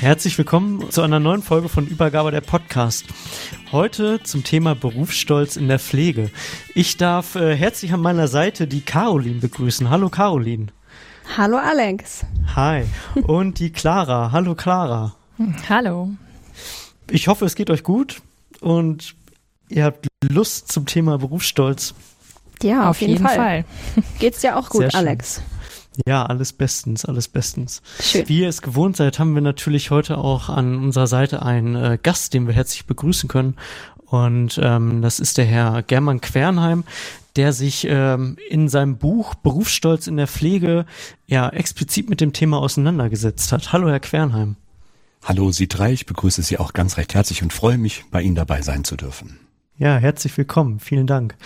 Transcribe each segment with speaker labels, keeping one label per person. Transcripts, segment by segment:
Speaker 1: Herzlich willkommen zu einer neuen Folge von Übergabe der Podcast. Heute zum Thema Berufsstolz in der Pflege. Ich darf äh, herzlich an meiner Seite die Caroline begrüßen. Hallo Caroline.
Speaker 2: Hallo Alex.
Speaker 1: Hi. Und die Clara. Hallo Clara.
Speaker 3: Hallo.
Speaker 1: Ich hoffe, es geht euch gut und ihr habt Lust zum Thema Berufsstolz.
Speaker 2: Ja, auf, auf jeden, jeden, Fall. Fall. Geht's dir auch gut, Alex?
Speaker 1: Ja, alles bestens, alles bestens. Schön. Wie ihr es gewohnt seid, haben wir natürlich heute auch an unserer Seite einen äh, Gast, den wir herzlich begrüßen können. Und ähm, das ist der Herr German Quernheim, der sich ähm, in seinem Buch Berufsstolz in der Pflege ja explizit mit dem Thema auseinandergesetzt hat. Hallo, Herr Quernheim.
Speaker 4: Hallo, Sie drei. Ich begrüße Sie auch ganz recht herzlich und freue mich, bei Ihnen dabei sein zu dürfen.
Speaker 1: Ja, herzlich willkommen. Vielen Dank.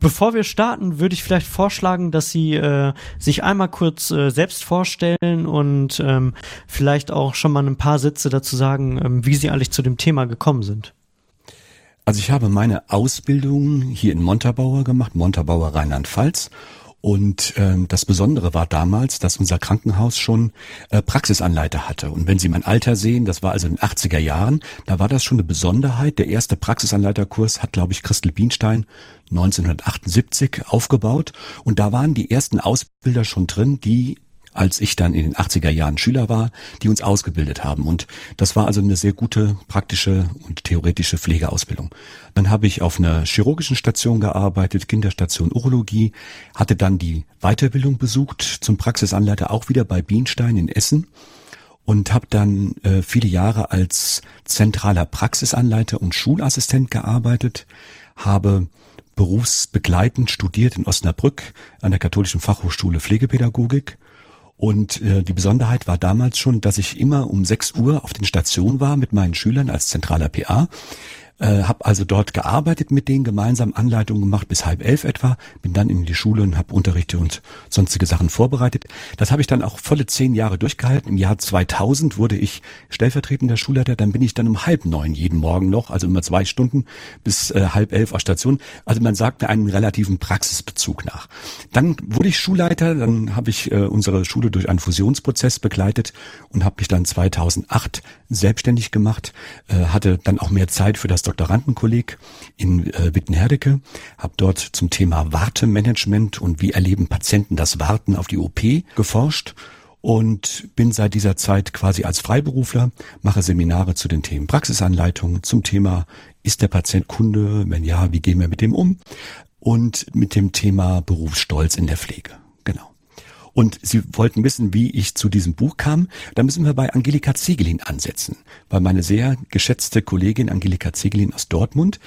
Speaker 1: Bevor wir starten, würde ich vielleicht vorschlagen, dass Sie äh, sich einmal kurz äh, selbst vorstellen und ähm, vielleicht auch schon mal ein paar Sätze dazu sagen, ähm, wie Sie eigentlich zu dem Thema gekommen sind.
Speaker 4: Also ich habe meine Ausbildung hier in Montabaur gemacht, Montabaur Rheinland-Pfalz und ähm, das Besondere war damals, dass unser Krankenhaus schon äh, Praxisanleiter hatte. Und wenn Sie mein Alter sehen, das war also in den 80er Jahren, da war das schon eine Besonderheit. Der erste Praxisanleiterkurs hat, glaube ich, Christel Bienstein 1978 aufgebaut. Und da waren die ersten Ausbilder schon drin, die als ich dann in den 80er Jahren Schüler war, die uns ausgebildet haben. Und das war also eine sehr gute praktische und theoretische Pflegeausbildung. Dann habe ich auf einer chirurgischen Station gearbeitet, Kinderstation Urologie, hatte dann die Weiterbildung besucht zum Praxisanleiter auch wieder bei Bienstein in Essen und habe dann äh, viele Jahre als zentraler Praxisanleiter und Schulassistent gearbeitet, habe berufsbegleitend studiert in Osnabrück an der Katholischen Fachhochschule Pflegepädagogik und äh, die Besonderheit war damals schon, dass ich immer um 6 Uhr auf den Stationen war mit meinen Schülern als zentraler PA äh, habe also dort gearbeitet mit denen, gemeinsam Anleitungen gemacht bis halb elf etwa, bin dann in die Schule und habe Unterrichte und sonstige Sachen vorbereitet. Das habe ich dann auch volle zehn Jahre durchgehalten. Im Jahr 2000 wurde ich stellvertretender Schulleiter, dann bin ich dann um halb neun jeden Morgen noch, also immer zwei Stunden bis äh, halb elf auf Station. Also man sagt mir einen relativen Praxisbezug nach. Dann wurde ich Schulleiter, dann habe ich äh, unsere Schule durch einen Fusionsprozess begleitet und habe mich dann 2008 selbstständig gemacht, äh, hatte dann auch mehr Zeit für das Doktorandenkolleg in äh, Wittenherdecke, habe dort zum Thema Wartemanagement und wie erleben Patienten das Warten auf die OP geforscht und bin seit dieser Zeit quasi als Freiberufler, mache Seminare zu den Themen Praxisanleitungen, zum Thema ist der Patient Kunde, wenn ja, wie gehen wir mit dem um und mit dem Thema Berufsstolz in der Pflege. Und Sie wollten wissen, wie ich zu diesem Buch kam. Da müssen wir bei Angelika Zegelin ansetzen. Weil meine sehr geschätzte Kollegin Angelika Zegelin aus Dortmund,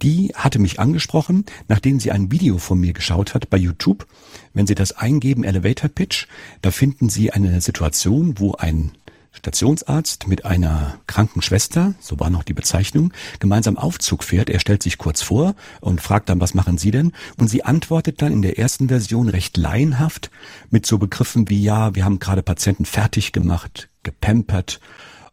Speaker 4: die hatte mich angesprochen, nachdem sie ein Video von mir geschaut hat bei YouTube. Wenn Sie das eingeben, Elevator Pitch, da finden Sie eine Situation, wo ein Stationsarzt mit einer kranken Schwester, so war noch die Bezeichnung, gemeinsam Aufzug fährt. Er stellt sich kurz vor und fragt dann, was machen Sie denn? Und sie antwortet dann in der ersten Version recht laienhaft mit so Begriffen wie, ja, wir haben gerade Patienten fertig gemacht, gepampert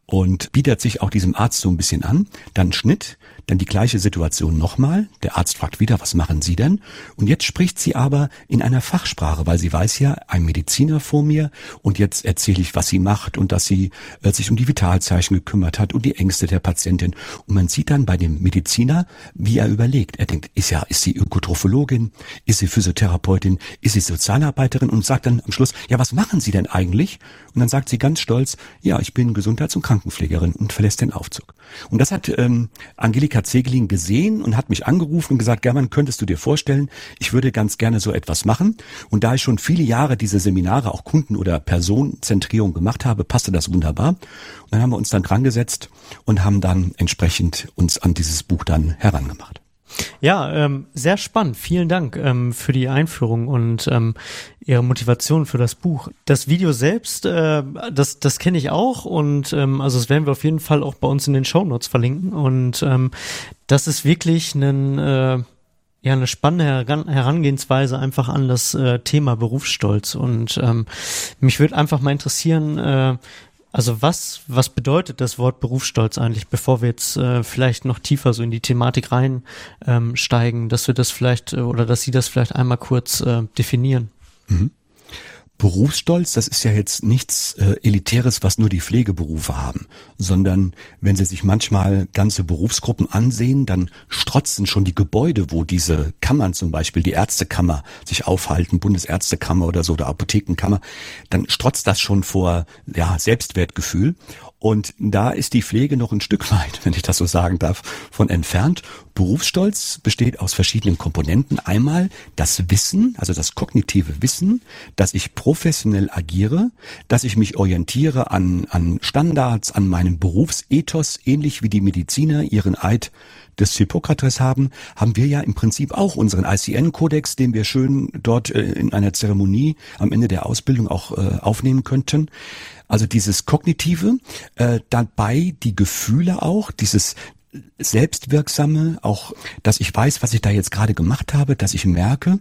Speaker 4: und bietet sich auch diesem Arzt so ein bisschen an. Dann Schnitt, dann die gleiche Situation nochmal. Der Arzt fragt wieder, was machen Sie denn? Und jetzt spricht sie aber in einer Fachsprache, weil sie weiß ja, ein Mediziner vor mir und jetzt erzähle ich, was sie macht und dass sie äh, sich um die Vitalzeichen gekümmert hat und die Ängste der Patientin. Und man sieht dann bei dem Mediziner, wie er überlegt. Er denkt, ist ja, ist sie Ökotrophologin? Ist sie Physiotherapeutin? Ist sie Sozialarbeiterin? Und sagt dann am Schluss, ja, was machen Sie denn eigentlich? Und dann sagt sie ganz stolz, ja, ich bin Gesundheits- und Krankenpflegerin und verlässt den Aufzug. Und das hat ähm, Angelika Zegelin gesehen und hat mich angerufen und gesagt, German, könntest du dir vorstellen, ich würde ganz gerne so etwas machen. Und da ich schon viele Jahre diese Seminare, auch Kunden- oder Personenzentrierung gemacht habe, passte das wunderbar. Und dann haben wir uns dann dran gesetzt und haben dann entsprechend uns an dieses Buch dann herangemacht.
Speaker 1: Ja, ähm, sehr spannend. Vielen Dank ähm, für die Einführung und ähm, Ihre Motivation für das Buch. Das Video selbst, äh, das, das kenne ich auch und ähm, also das werden wir auf jeden Fall auch bei uns in den Show Notes verlinken. Und ähm, das ist wirklich ein, äh, ja, eine spannende Herangehensweise einfach an das äh, Thema Berufsstolz. Und ähm, mich würde einfach mal interessieren, äh, also was, was bedeutet das Wort Berufsstolz eigentlich, bevor wir jetzt äh, vielleicht noch tiefer so in die Thematik reinsteigen, ähm, dass wir das vielleicht äh, oder dass Sie das vielleicht einmal kurz äh, definieren? Mhm.
Speaker 4: Berufsstolz, das ist ja jetzt nichts äh, Elitäres, was nur die Pflegeberufe haben, sondern wenn Sie sich manchmal ganze Berufsgruppen ansehen, dann strotzen schon die Gebäude, wo diese Kammern zum Beispiel, die Ärztekammer sich aufhalten, Bundesärztekammer oder so, oder Apothekenkammer, dann strotzt das schon vor ja, Selbstwertgefühl. Und da ist die Pflege noch ein Stück weit, wenn ich das so sagen darf, von entfernt. Berufsstolz besteht aus verschiedenen Komponenten. Einmal das Wissen, also das kognitive Wissen, dass ich professionell agiere, dass ich mich orientiere an, an Standards, an meinem Berufsethos, ähnlich wie die Mediziner ihren Eid des Hippokrates haben, haben wir ja im Prinzip auch unseren ICN-Kodex, den wir schön dort äh, in einer Zeremonie am Ende der Ausbildung auch äh, aufnehmen könnten. Also dieses Kognitive, äh, dabei die Gefühle auch, dieses Selbstwirksame, auch, dass ich weiß, was ich da jetzt gerade gemacht habe, dass ich merke,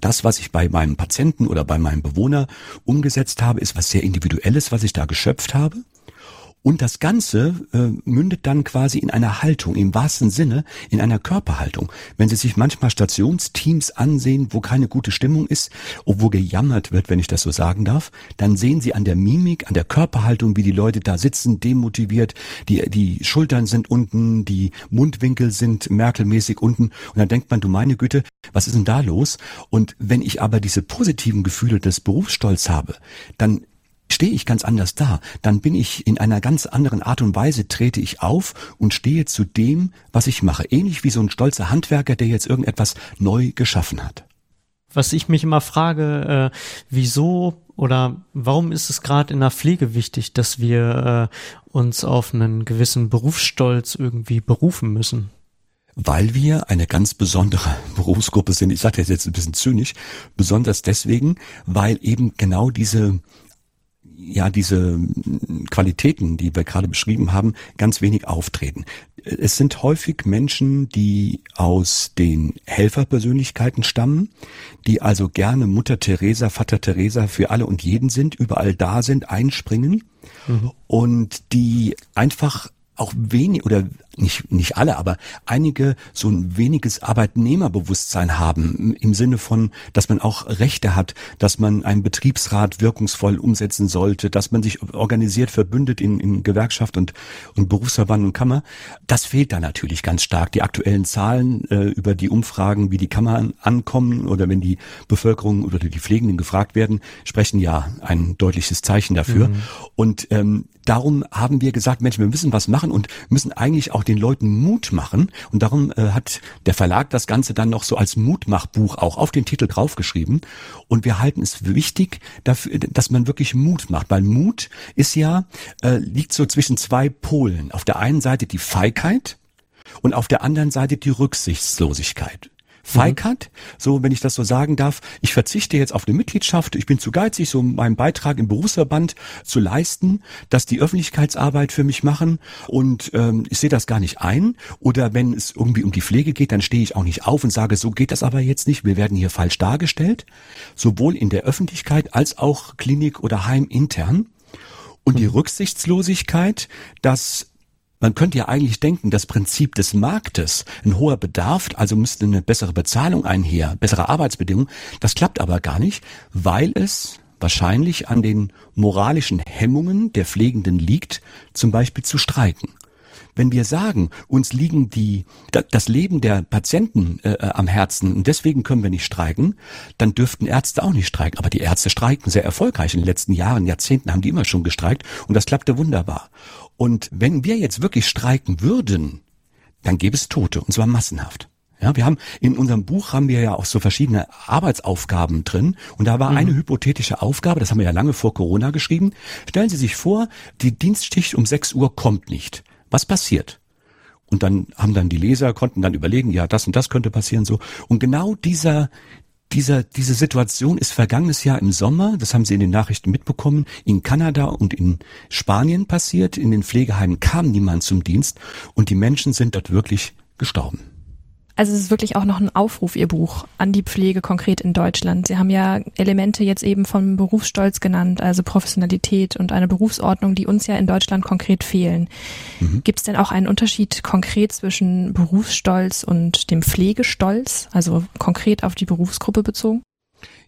Speaker 4: das, was ich bei meinem Patienten oder bei meinem Bewohner umgesetzt habe, ist was sehr Individuelles, was ich da geschöpft habe. Und das Ganze äh, mündet dann quasi in einer Haltung, im wahrsten Sinne, in einer Körperhaltung. Wenn Sie sich manchmal Stationsteams ansehen, wo keine gute Stimmung ist, wo gejammert wird, wenn ich das so sagen darf, dann sehen Sie an der Mimik, an der Körperhaltung, wie die Leute da sitzen, demotiviert, die, die Schultern sind unten, die Mundwinkel sind merkelmäßig unten. Und dann denkt man, du meine Güte, was ist denn da los? Und wenn ich aber diese positiven Gefühle des Berufsstolz habe, dann stehe ich ganz anders da. Dann bin ich in einer ganz anderen Art und Weise, trete ich auf und stehe zu dem, was ich mache. Ähnlich wie so ein stolzer Handwerker, der jetzt irgendetwas neu geschaffen hat.
Speaker 1: Was ich mich immer frage, äh, wieso oder warum ist es gerade in der Pflege wichtig, dass wir äh, uns auf einen gewissen Berufsstolz irgendwie berufen müssen?
Speaker 4: weil wir eine ganz besondere Berufsgruppe sind. Ich sage das jetzt ein bisschen zynisch, besonders deswegen, weil eben genau diese ja diese Qualitäten, die wir gerade beschrieben haben, ganz wenig auftreten. Es sind häufig Menschen, die aus den Helferpersönlichkeiten stammen, die also gerne Mutter Teresa, Vater Teresa für alle und jeden sind, überall da sind, einspringen mhm. und die einfach auch wenig oder nicht, nicht alle, aber einige so ein weniges Arbeitnehmerbewusstsein haben im Sinne von, dass man auch Rechte hat, dass man einen Betriebsrat wirkungsvoll umsetzen sollte, dass man sich organisiert verbündet in, in Gewerkschaft und, und Berufsverband und Kammer. Das fehlt da natürlich ganz stark. Die aktuellen Zahlen äh, über die Umfragen, wie die Kammern ankommen oder wenn die Bevölkerung oder die Pflegenden gefragt werden, sprechen ja ein deutliches Zeichen dafür. Mhm. Und ähm, darum haben wir gesagt, Mensch, wir müssen was machen und müssen eigentlich auch den Leuten Mut machen. Und darum äh, hat der Verlag das Ganze dann noch so als Mutmachbuch auch auf den Titel draufgeschrieben. Und wir halten es wichtig, dafür, dass man wirklich Mut macht. Weil Mut ist ja, äh, liegt so zwischen zwei Polen. Auf der einen Seite die Feigheit und auf der anderen Seite die Rücksichtslosigkeit. Feigheit, mhm. so wenn ich das so sagen darf, ich verzichte jetzt auf eine Mitgliedschaft, ich bin zu geizig, so meinen Beitrag im Berufsverband zu leisten, dass die Öffentlichkeitsarbeit für mich machen und ähm, ich sehe das gar nicht ein. Oder wenn es irgendwie um die Pflege geht, dann stehe ich auch nicht auf und sage, so geht das aber jetzt nicht, wir werden hier falsch dargestellt, sowohl in der Öffentlichkeit als auch Klinik oder Heim intern. Und die Rücksichtslosigkeit, dass man könnte ja eigentlich denken, das Prinzip des Marktes, ein hoher Bedarf, also müsste eine bessere Bezahlung einher, bessere Arbeitsbedingungen, das klappt aber gar nicht, weil es wahrscheinlich an den moralischen Hemmungen der Pflegenden liegt, zum Beispiel zu streiken. Wenn wir sagen, uns liegen die, das Leben der Patienten äh, äh, am Herzen und deswegen können wir nicht streiken, dann dürften Ärzte auch nicht streiken. Aber die Ärzte streiken sehr erfolgreich. In den letzten Jahren, Jahrzehnten haben die immer schon gestreikt und das klappte wunderbar. Und wenn wir jetzt wirklich streiken würden, dann gäbe es Tote und zwar massenhaft. Ja, wir haben in unserem Buch haben wir ja auch so verschiedene Arbeitsaufgaben drin und da war mhm. eine hypothetische Aufgabe, das haben wir ja lange vor Corona geschrieben. Stellen Sie sich vor, die Dienstschicht um 6 Uhr kommt nicht. Was passiert? Und dann haben dann die Leser konnten dann überlegen, ja, das und das könnte passieren so. Und genau dieser dieser, diese Situation ist vergangenes Jahr im Sommer, das haben Sie in den Nachrichten mitbekommen, in Kanada und in Spanien passiert. In den Pflegeheimen kam niemand zum Dienst und die Menschen sind dort wirklich gestorben.
Speaker 2: Also es ist wirklich auch noch ein Aufruf, Ihr Buch, an die Pflege konkret in Deutschland. Sie haben ja Elemente jetzt eben vom Berufsstolz genannt, also Professionalität und eine Berufsordnung, die uns ja in Deutschland konkret fehlen. Mhm. Gibt es denn auch einen Unterschied konkret zwischen Berufsstolz und dem Pflegestolz, also konkret auf die Berufsgruppe bezogen?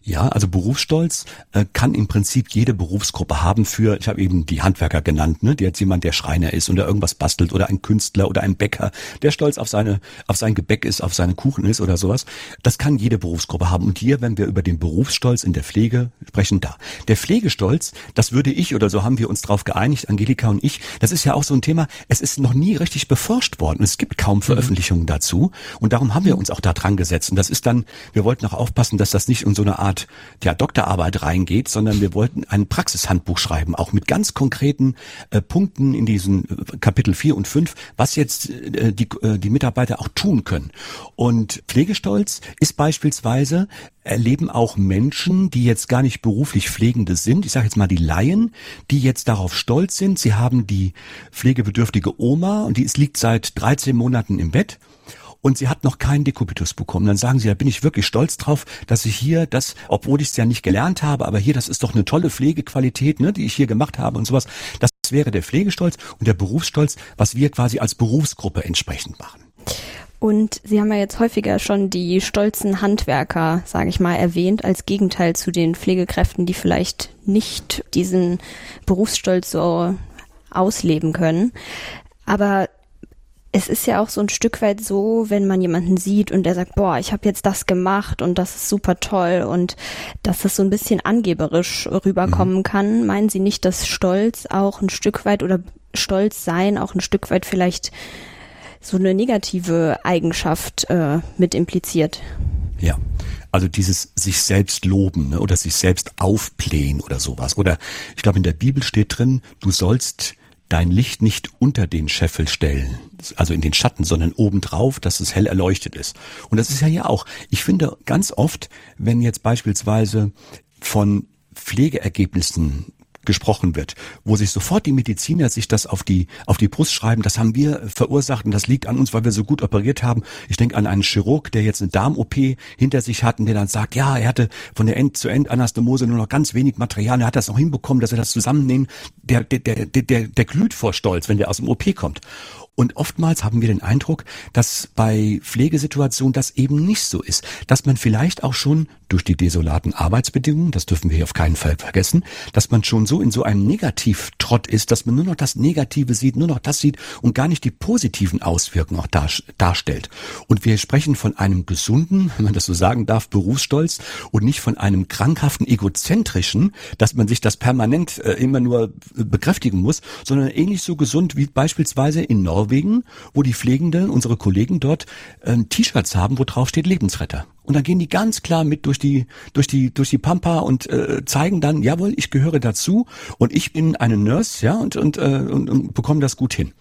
Speaker 4: Ja, also Berufsstolz äh, kann im Prinzip jede Berufsgruppe haben für, ich habe eben die Handwerker genannt, ne, der jetzt jemand, der Schreiner ist und der irgendwas bastelt oder ein Künstler oder ein Bäcker, der stolz auf seine, auf sein Gebäck ist, auf seinen Kuchen ist oder sowas. Das kann jede Berufsgruppe haben. Und hier, wenn wir über den Berufsstolz in der Pflege sprechen, da. Der Pflegestolz, das würde ich oder so haben wir uns drauf geeinigt, Angelika und ich, das ist ja auch so ein Thema, es ist noch nie richtig beforscht worden. Es gibt kaum mhm. Veröffentlichungen mhm. dazu. Und darum haben wir uns auch da dran gesetzt. Und das ist dann, wir wollten auch aufpassen, dass das nicht in so eine Art Art ja, Doktorarbeit reingeht, sondern wir wollten ein Praxishandbuch schreiben, auch mit ganz konkreten äh, Punkten in diesen äh, Kapitel 4 und 5, was jetzt äh, die, äh, die Mitarbeiter auch tun können. Und Pflegestolz ist beispielsweise, erleben auch Menschen, die jetzt gar nicht beruflich Pflegende sind, ich sage jetzt mal die Laien, die jetzt darauf stolz sind, sie haben die pflegebedürftige Oma und die ist, liegt seit 13 Monaten im Bett und sie hat noch keinen Dekubitus bekommen. Dann sagen sie, da bin ich wirklich stolz drauf, dass ich hier das, obwohl ich es ja nicht gelernt habe, aber hier, das ist doch eine tolle Pflegequalität, ne, die ich hier gemacht habe und sowas. Das wäre der Pflegestolz und der Berufsstolz, was wir quasi als Berufsgruppe entsprechend machen.
Speaker 2: Und Sie haben ja jetzt häufiger schon die stolzen Handwerker, sage ich mal, erwähnt, als Gegenteil zu den Pflegekräften, die vielleicht nicht diesen Berufsstolz so ausleben können. Aber es ist ja auch so ein Stück weit so, wenn man jemanden sieht und der sagt, boah, ich habe jetzt das gemacht und das ist super toll und dass das so ein bisschen angeberisch rüberkommen mhm. kann. Meinen Sie nicht, dass Stolz auch ein Stück weit oder Stolz sein auch ein Stück weit vielleicht so eine negative Eigenschaft äh, mit impliziert?
Speaker 4: Ja, also dieses sich selbst loben ne, oder sich selbst aufblähen oder sowas. Oder ich glaube, in der Bibel steht drin, du sollst dein Licht nicht unter den Scheffel stellen, also in den Schatten, sondern obendrauf, dass es hell erleuchtet ist. Und das ist ja hier auch. Ich finde ganz oft, wenn jetzt beispielsweise von Pflegeergebnissen gesprochen wird, wo sich sofort die Mediziner sich das auf die, auf die Brust schreiben, das haben wir verursacht und das liegt an uns, weil wir so gut operiert haben. Ich denke an einen Chirurg, der jetzt eine Darm-OP hinter sich hat und der dann sagt, ja, er hatte von der End-zu-End-Anastomose nur noch ganz wenig Material, er hat das noch hinbekommen, dass er das zusammennehmen, der, der, der, der, der glüht vor Stolz, wenn der aus dem OP kommt. Und oftmals haben wir den Eindruck, dass bei Pflegesituationen das eben nicht so ist, dass man vielleicht auch schon durch die desolaten Arbeitsbedingungen, das dürfen wir hier auf keinen Fall vergessen, dass man schon so in so einem Negativtrott ist, dass man nur noch das Negative sieht, nur noch das sieht und gar nicht die positiven Auswirkungen auch dar darstellt. Und wir sprechen von einem gesunden, wenn man das so sagen darf, Berufsstolz und nicht von einem krankhaften, egozentrischen, dass man sich das permanent äh, immer nur bekräftigen muss, sondern ähnlich so gesund wie beispielsweise in Norwegen Norwegen, wo die Pflegenden, unsere Kollegen dort, äh, T-Shirts haben, wo drauf steht Lebensretter. Und dann gehen die ganz klar mit durch die, durch die, durch die Pampa und äh, zeigen dann, jawohl, ich gehöre dazu und ich bin eine Nurse, ja, und, und, äh, und, und bekomme das gut hin.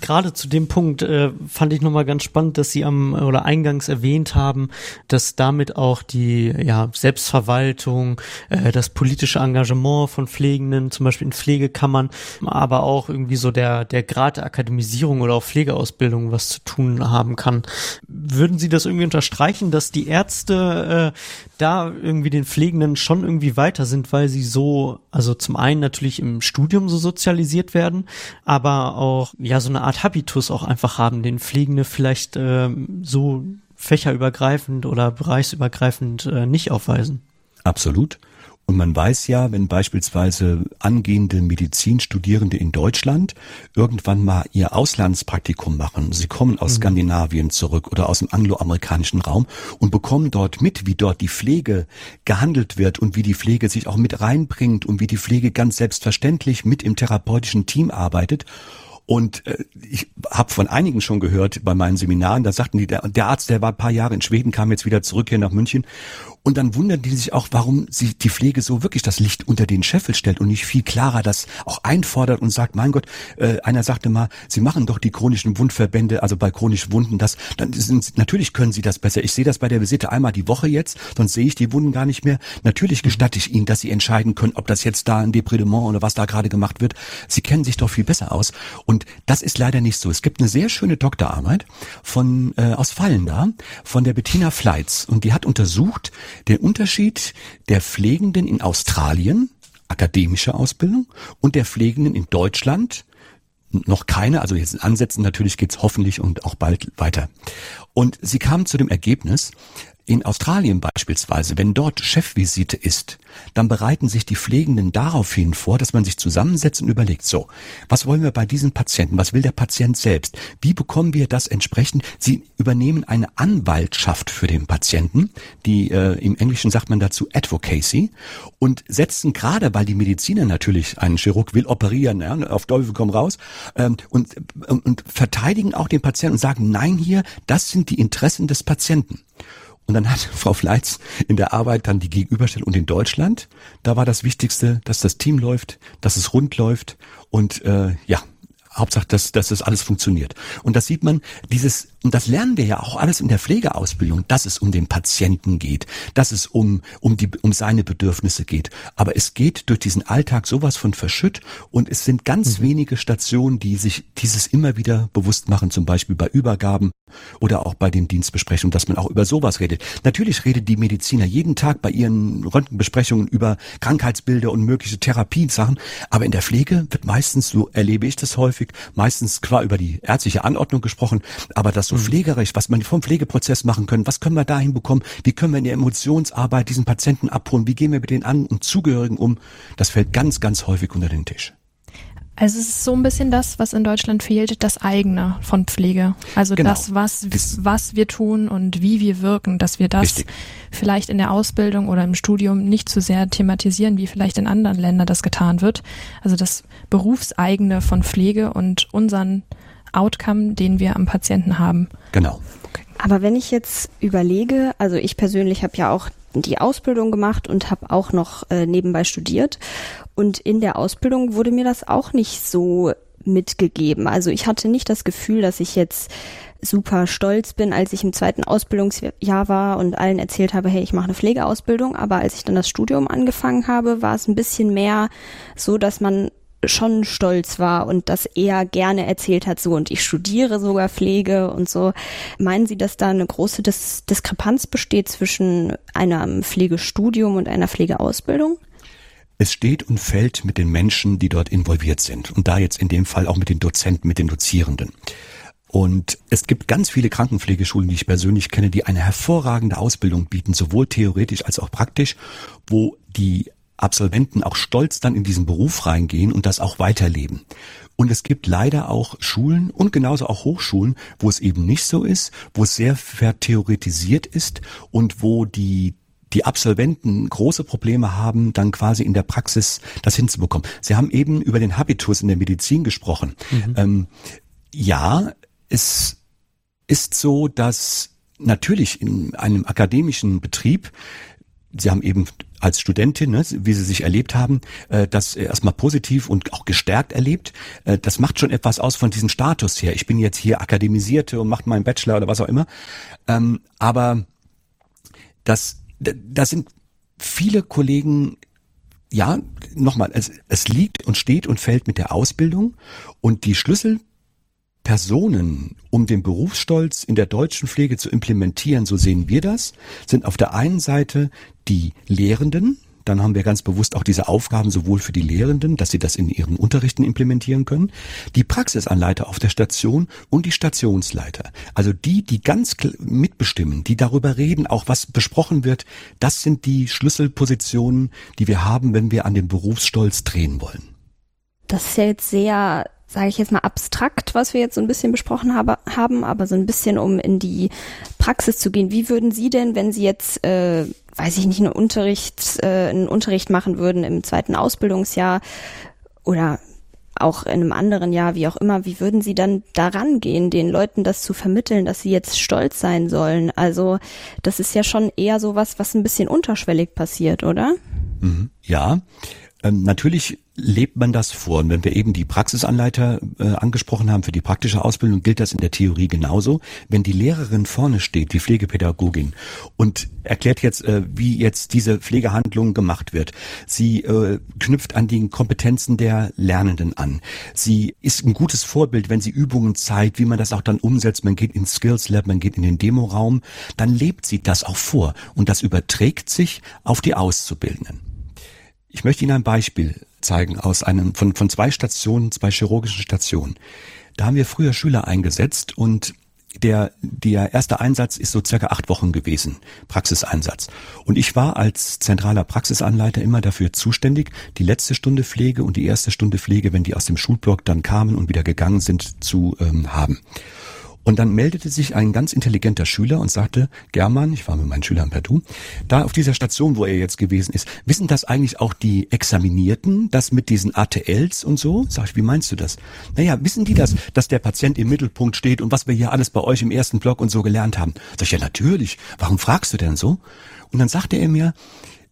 Speaker 1: Gerade zu dem Punkt äh, fand ich nochmal ganz spannend, dass Sie am oder eingangs erwähnt haben, dass damit auch die ja, Selbstverwaltung, äh, das politische Engagement von Pflegenden, zum Beispiel in Pflegekammern, aber auch irgendwie so der, der Grad der Akademisierung oder auch Pflegeausbildung was zu tun haben kann. Würden Sie das irgendwie unterstreichen, dass die Ärzte äh, da irgendwie den Pflegenden schon irgendwie weiter sind, weil sie so, also zum einen natürlich im Studium so sozialisiert werden, aber auch ja so eine Art Habitus auch einfach haben, den Pflegende vielleicht äh, so fächerübergreifend oder bereichsübergreifend äh, nicht aufweisen.
Speaker 4: Absolut. Und man weiß ja, wenn beispielsweise angehende Medizinstudierende in Deutschland irgendwann mal ihr Auslandspraktikum machen, sie kommen aus mhm. Skandinavien zurück oder aus dem angloamerikanischen Raum und bekommen dort mit, wie dort die Pflege gehandelt wird und wie die Pflege sich auch mit reinbringt und wie die Pflege ganz selbstverständlich mit im therapeutischen Team arbeitet und äh, ich habe von einigen schon gehört bei meinen Seminaren, da sagten die, der, der Arzt, der war ein paar Jahre in Schweden, kam jetzt wieder zurück hier nach München und dann wundern die sich auch, warum sie die Pflege so wirklich das Licht unter den Scheffel stellt und nicht viel klarer das auch einfordert und sagt, mein Gott, äh, einer sagte mal, sie machen doch die chronischen Wundverbände, also bei chronischen Wunden, das, dann sind, natürlich können sie das besser. Ich sehe das bei der Visite einmal die Woche jetzt, sonst sehe ich die Wunden gar nicht mehr. Natürlich gestatte ich ihnen, dass sie entscheiden können, ob das jetzt da ein Depredement oder was da gerade gemacht wird. Sie kennen sich doch viel besser aus. Und das ist leider nicht so. Es gibt eine sehr schöne Doktorarbeit von äh, aus Fallen da, von der Bettina Fleitz und die hat untersucht, der Unterschied der Pflegenden in Australien, akademische Ausbildung, und der Pflegenden in Deutschland, noch keine, also jetzt in Ansätzen natürlich geht's hoffentlich und auch bald weiter. Und sie kam zu dem Ergebnis, in Australien beispielsweise, wenn dort Chefvisite ist, dann bereiten sich die Pflegenden daraufhin vor, dass man sich zusammensetzt und überlegt, so, was wollen wir bei diesen Patienten, was will der Patient selbst, wie bekommen wir das entsprechend? Sie übernehmen eine Anwaltschaft für den Patienten, die äh, im Englischen sagt man dazu Advocacy und setzen gerade, weil die Mediziner natürlich, ein Chirurg will operieren, ja, auf Teufel komm raus, ähm, und, und verteidigen auch den Patienten und sagen, nein hier, das sind die Interessen des Patienten. Und dann hat Frau Fleitz in der Arbeit dann die Gegenüberstellung und in Deutschland, da war das Wichtigste, dass das Team läuft, dass es rund läuft. Und äh, ja, Hauptsache, dass, dass das alles funktioniert. Und das sieht man, dieses, und das lernen wir ja auch alles in der Pflegeausbildung, dass es um den Patienten geht, dass es um, um die, um seine Bedürfnisse geht. Aber es geht durch diesen Alltag sowas von verschütt und es sind ganz mhm. wenige Stationen, die sich dieses immer wieder bewusst machen, zum Beispiel bei Übergaben oder auch bei den Dienstbesprechungen, dass man auch über sowas redet. Natürlich redet die Mediziner jeden Tag bei ihren Röntgenbesprechungen über Krankheitsbilder und mögliche Therapiesachen, aber in der Pflege wird meistens, so erlebe ich das häufig, meistens qua über die ärztliche Anordnung gesprochen, aber das so mhm. pflegerisch, was man vom Pflegeprozess machen können, was können wir dahin bekommen, wie können wir in der Emotionsarbeit diesen Patienten abholen, wie gehen wir mit den An- und Zugehörigen um, das fällt ganz, ganz häufig unter den Tisch.
Speaker 3: Also es ist so ein bisschen das, was in Deutschland fehlt, das eigene von Pflege. Also genau. das, was, was wir tun und wie wir wirken, dass wir das Richtig. vielleicht in der Ausbildung oder im Studium nicht zu so sehr thematisieren, wie vielleicht in anderen Ländern das getan wird. Also das Berufseigene von Pflege und unseren Outcome, den wir am Patienten haben.
Speaker 4: Genau.
Speaker 2: Aber wenn ich jetzt überlege, also ich persönlich habe ja auch die Ausbildung gemacht und habe auch noch äh, nebenbei studiert. Und in der Ausbildung wurde mir das auch nicht so mitgegeben. Also ich hatte nicht das Gefühl, dass ich jetzt super stolz bin, als ich im zweiten Ausbildungsjahr war und allen erzählt habe, hey, ich mache eine Pflegeausbildung. Aber als ich dann das Studium angefangen habe, war es ein bisschen mehr so, dass man schon stolz war und das eher gerne erzählt hat, so und ich studiere sogar Pflege und so. Meinen Sie, dass da eine große Dis Diskrepanz besteht zwischen einem Pflegestudium und einer Pflegeausbildung?
Speaker 4: Es steht und fällt mit den Menschen, die dort involviert sind. Und da jetzt in dem Fall auch mit den Dozenten, mit den Dozierenden. Und es gibt ganz viele Krankenpflegeschulen, die ich persönlich kenne, die eine hervorragende Ausbildung bieten, sowohl theoretisch als auch praktisch, wo die Absolventen auch stolz dann in diesen Beruf reingehen und das auch weiterleben. Und es gibt leider auch Schulen und genauso auch Hochschulen, wo es eben nicht so ist, wo es sehr vertheoretisiert ist und wo die die Absolventen große Probleme haben, dann quasi in der Praxis das hinzubekommen. Sie haben eben über den Habitus in der Medizin gesprochen. Mhm. Ähm, ja, es ist so, dass natürlich in einem akademischen Betrieb Sie haben eben als Studentin, ne, wie Sie sich erlebt haben, äh, das erstmal positiv und auch gestärkt erlebt. Äh, das macht schon etwas aus von diesem Status her. Ich bin jetzt hier Akademisierte und mache meinen Bachelor oder was auch immer. Ähm, aber das, da sind viele Kollegen ja, nochmal, es, es liegt und steht und fällt mit der Ausbildung und die Schlüsselpersonen, um den Berufsstolz in der deutschen Pflege zu implementieren, so sehen wir das, sind auf der einen Seite die Lehrenden, dann haben wir ganz bewusst auch diese Aufgaben sowohl für die Lehrenden, dass sie das in ihren Unterrichten implementieren können, die Praxisanleiter auf der Station und die Stationsleiter. Also die, die ganz mitbestimmen, die darüber reden, auch was besprochen wird, das sind die Schlüsselpositionen, die wir haben, wenn wir an den Berufsstolz drehen wollen.
Speaker 2: Das ist ja jetzt sehr sage ich jetzt mal, abstrakt, was wir jetzt so ein bisschen besprochen habe, haben, aber so ein bisschen, um in die Praxis zu gehen. Wie würden Sie denn, wenn Sie jetzt äh, weiß ich nicht, einen Unterricht, äh, einen Unterricht machen würden im zweiten Ausbildungsjahr oder auch in einem anderen Jahr, wie auch immer, wie würden Sie dann daran gehen, den Leuten das zu vermitteln, dass sie jetzt stolz sein sollen? Also das ist ja schon eher so was, was ein bisschen unterschwellig passiert, oder?
Speaker 4: Mhm. Ja, ähm, natürlich lebt man das vor. Und wenn wir eben die Praxisanleiter äh, angesprochen haben für die praktische Ausbildung, gilt das in der Theorie genauso. Wenn die Lehrerin vorne steht, die Pflegepädagogin, und erklärt jetzt, äh, wie jetzt diese Pflegehandlung gemacht wird, sie äh, knüpft an die Kompetenzen der Lernenden an. Sie ist ein gutes Vorbild, wenn sie Übungen zeigt, wie man das auch dann umsetzt. Man geht ins Skills Lab, man geht in den Demoraum, dann lebt sie das auch vor. Und das überträgt sich auf die Auszubildenden. Ich möchte Ihnen ein Beispiel zeigen aus einem, von, von zwei Stationen, zwei chirurgischen Stationen. Da haben wir früher Schüler eingesetzt und der, der erste Einsatz ist so circa acht Wochen gewesen, Praxiseinsatz. Und ich war als zentraler Praxisanleiter immer dafür zuständig, die letzte Stunde Pflege und die erste Stunde Pflege, wenn die aus dem Schulblock dann kamen und wieder gegangen sind, zu ähm, haben. Und dann meldete sich ein ganz intelligenter Schüler und sagte, German, ich war mit meinen Schülern per Du, da auf dieser Station, wo er jetzt gewesen ist, wissen das eigentlich auch die Examinierten, das mit diesen ATLs und so? Sag ich, wie meinst du das? Naja, wissen die das, dass der Patient im Mittelpunkt steht und was wir hier alles bei euch im ersten Block und so gelernt haben? Sag ich, ja natürlich. Warum fragst du denn so? Und dann sagte er mir,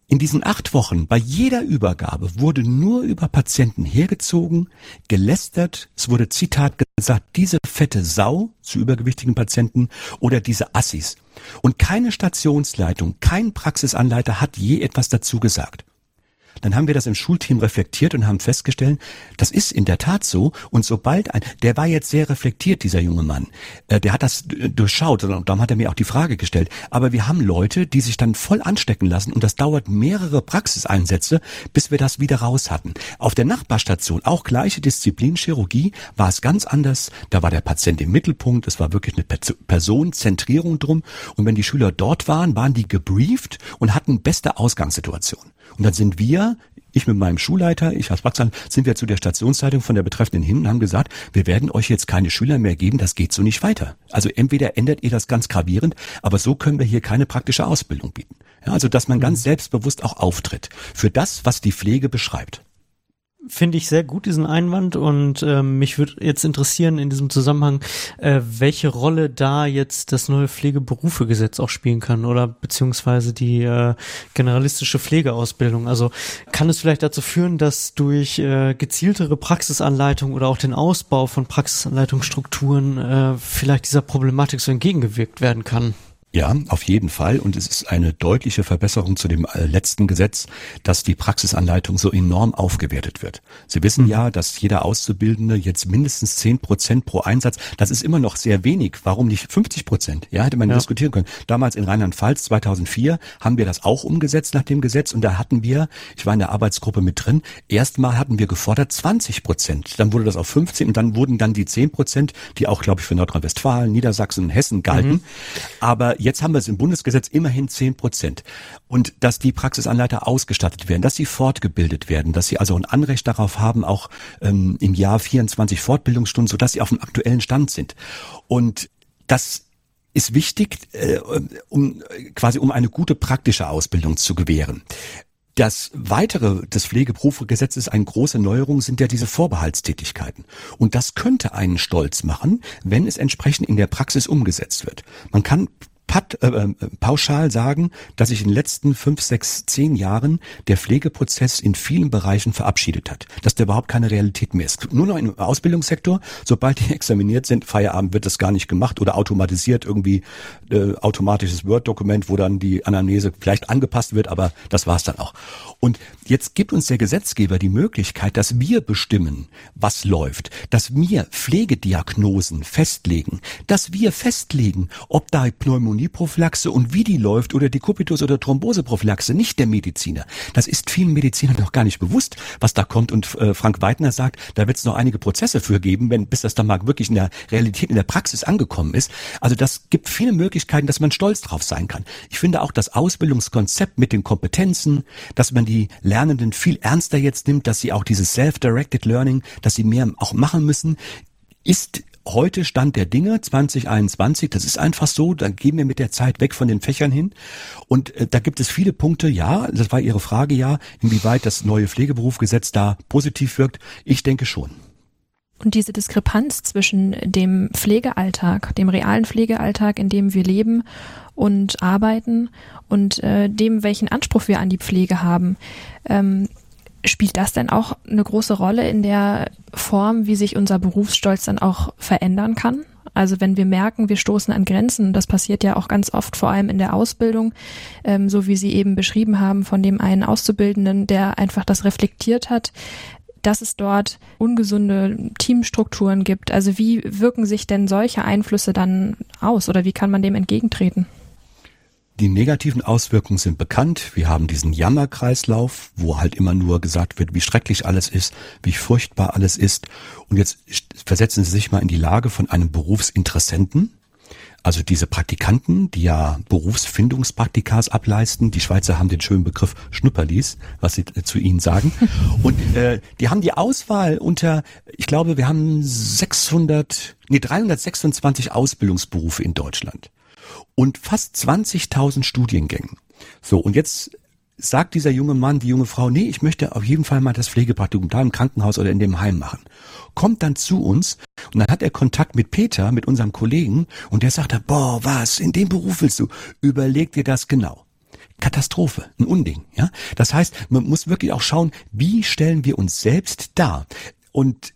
Speaker 4: in diesen acht Wochen, bei jeder Übergabe, wurde nur über Patienten hergezogen, gelästert, es wurde Zitat gesagt, diese fette Sau zu übergewichtigen Patienten oder diese Assis. Und keine Stationsleitung, kein Praxisanleiter hat je etwas dazu gesagt. Dann haben wir das im Schulteam reflektiert und haben festgestellt, das ist in der Tat so. Und sobald ein, der war jetzt sehr reflektiert, dieser junge Mann, äh, der hat das durchschaut und darum hat er mir auch die Frage gestellt. Aber wir haben Leute, die sich dann voll anstecken lassen und das dauert mehrere Praxiseinsätze, bis wir das wieder raus hatten. Auf der Nachbarstation, auch gleiche Disziplin, Chirurgie, war es ganz anders. Da war der Patient im Mittelpunkt, es war wirklich eine Personenzentrierung drum. Und wenn die Schüler dort waren, waren die gebrieft und hatten beste Ausgangssituation. Und dann sind wir, ich mit meinem Schulleiter, ich als Praxan, sind wir zu der Stationszeitung von der Betreffenden hin und haben gesagt, wir werden euch jetzt keine Schüler mehr geben, das geht so nicht weiter. Also entweder ändert ihr das ganz gravierend, aber so können wir hier keine praktische Ausbildung bieten. Ja, also dass man ganz mhm. selbstbewusst auch auftritt für das, was die Pflege beschreibt
Speaker 1: finde ich sehr gut, diesen Einwand. Und ähm, mich würde jetzt interessieren in diesem Zusammenhang, äh, welche Rolle da jetzt das neue Pflegeberufegesetz auch spielen kann oder beziehungsweise die äh, generalistische Pflegeausbildung. Also kann es vielleicht dazu führen, dass durch äh, gezieltere Praxisanleitung oder auch den Ausbau von Praxisanleitungsstrukturen äh, vielleicht dieser Problematik so entgegengewirkt werden kann?
Speaker 4: Ja, auf jeden Fall. Und es ist eine deutliche Verbesserung zu dem äh, letzten Gesetz, dass die Praxisanleitung so enorm aufgewertet wird. Sie wissen mhm. ja, dass jeder Auszubildende jetzt mindestens zehn Prozent pro Einsatz, das ist immer noch sehr wenig. Warum nicht 50 Prozent? Ja, hätte man ja. diskutieren können. Damals in Rheinland-Pfalz 2004 haben wir das auch umgesetzt nach dem Gesetz und da hatten wir, ich war in der Arbeitsgruppe mit drin, erstmal hatten wir gefordert 20 Prozent. Dann wurde das auf 15 und dann wurden dann die 10 Prozent, die auch, glaube ich, für Nordrhein-Westfalen, Niedersachsen und Hessen galten. Mhm. Aber Jetzt haben wir es im Bundesgesetz immerhin zehn Prozent. Und dass die Praxisanleiter ausgestattet werden, dass sie fortgebildet werden, dass sie also ein Anrecht darauf haben, auch ähm, im Jahr 24 Fortbildungsstunden, sodass sie auf dem aktuellen Stand sind. Und das ist wichtig, äh, um quasi um eine gute praktische Ausbildung zu gewähren. Das weitere des Pflegeberufegesetzes, eine große Neuerung, sind ja diese Vorbehaltstätigkeiten. Und das könnte einen stolz machen, wenn es entsprechend in der Praxis umgesetzt wird. Man kann pat, äh, äh, pauschal sagen, dass sich in den letzten fünf, sechs, zehn Jahren der Pflegeprozess in vielen Bereichen verabschiedet hat. Dass der überhaupt keine Realität mehr ist. Nur noch im Ausbildungssektor, sobald die examiniert sind, Feierabend wird das gar nicht gemacht oder automatisiert irgendwie äh, automatisches Word-Dokument, wo dann die Anamnese vielleicht angepasst wird, aber das war's dann auch. Und jetzt gibt uns der Gesetzgeber die Möglichkeit, dass wir bestimmen, was läuft, dass wir Pflegediagnosen festlegen, dass wir festlegen, ob da Pneumonieprophylaxe und wie die läuft oder die Kupitus- oder Thromboseprophylaxe, nicht der Mediziner. Das ist vielen Medizinern noch gar nicht bewusst, was da kommt. Und äh, Frank Weidner sagt, da wird es noch einige Prozesse für geben, wenn bis das dann mal wirklich in der Realität, in der Praxis angekommen ist. Also das gibt viele Möglichkeiten, dass man stolz drauf sein kann. Ich finde auch das Ausbildungskonzept mit den Kompetenzen, dass man die Lernenden viel ernster jetzt nimmt, dass sie auch dieses Self-Directed Learning, dass sie mehr auch machen müssen, ist heute Stand der Dinge 2021, das ist einfach so, dann gehen wir mit der Zeit weg von den Fächern hin und äh, da gibt es viele Punkte, ja, das war Ihre Frage, ja, inwieweit das neue Pflegeberufgesetz da positiv wirkt. Ich denke schon.
Speaker 3: Und diese Diskrepanz zwischen dem Pflegealltag, dem realen Pflegealltag, in dem wir leben und arbeiten und äh, dem, welchen Anspruch wir an die Pflege haben, ähm, Spielt das denn auch eine große Rolle in der Form, wie sich unser Berufsstolz dann auch verändern kann? Also wenn wir merken, wir stoßen an Grenzen, das passiert ja auch ganz oft, vor allem in der Ausbildung, ähm, so wie Sie eben beschrieben haben, von dem einen Auszubildenden, der einfach das reflektiert hat, dass es dort ungesunde Teamstrukturen gibt. Also wie wirken sich denn solche Einflüsse dann aus oder wie kann man dem entgegentreten?
Speaker 4: Die negativen Auswirkungen sind bekannt. Wir haben diesen Jammerkreislauf, wo halt immer nur gesagt wird, wie schrecklich alles ist, wie furchtbar alles ist. Und jetzt versetzen Sie sich mal in die Lage von einem Berufsinteressenten. Also diese Praktikanten, die ja Berufsfindungspraktikas ableisten, die Schweizer haben den schönen Begriff Schnupperlis, was sie zu ihnen sagen. Und äh, die haben die Auswahl unter, ich glaube, wir haben 600, nee 326 Ausbildungsberufe in Deutschland und fast 20.000 Studiengängen. So, und jetzt sagt dieser junge Mann, die junge Frau, nee, ich möchte auf jeden Fall mal das Pflegepraktikum da im Krankenhaus oder in dem Heim machen. Kommt dann zu uns und dann hat er Kontakt mit Peter, mit unserem Kollegen und der sagt, boah, was, in dem Beruf willst du? Überleg dir das genau. Katastrophe, ein Unding, ja. Das heißt, man muss wirklich auch schauen, wie stellen wir uns selbst dar? Und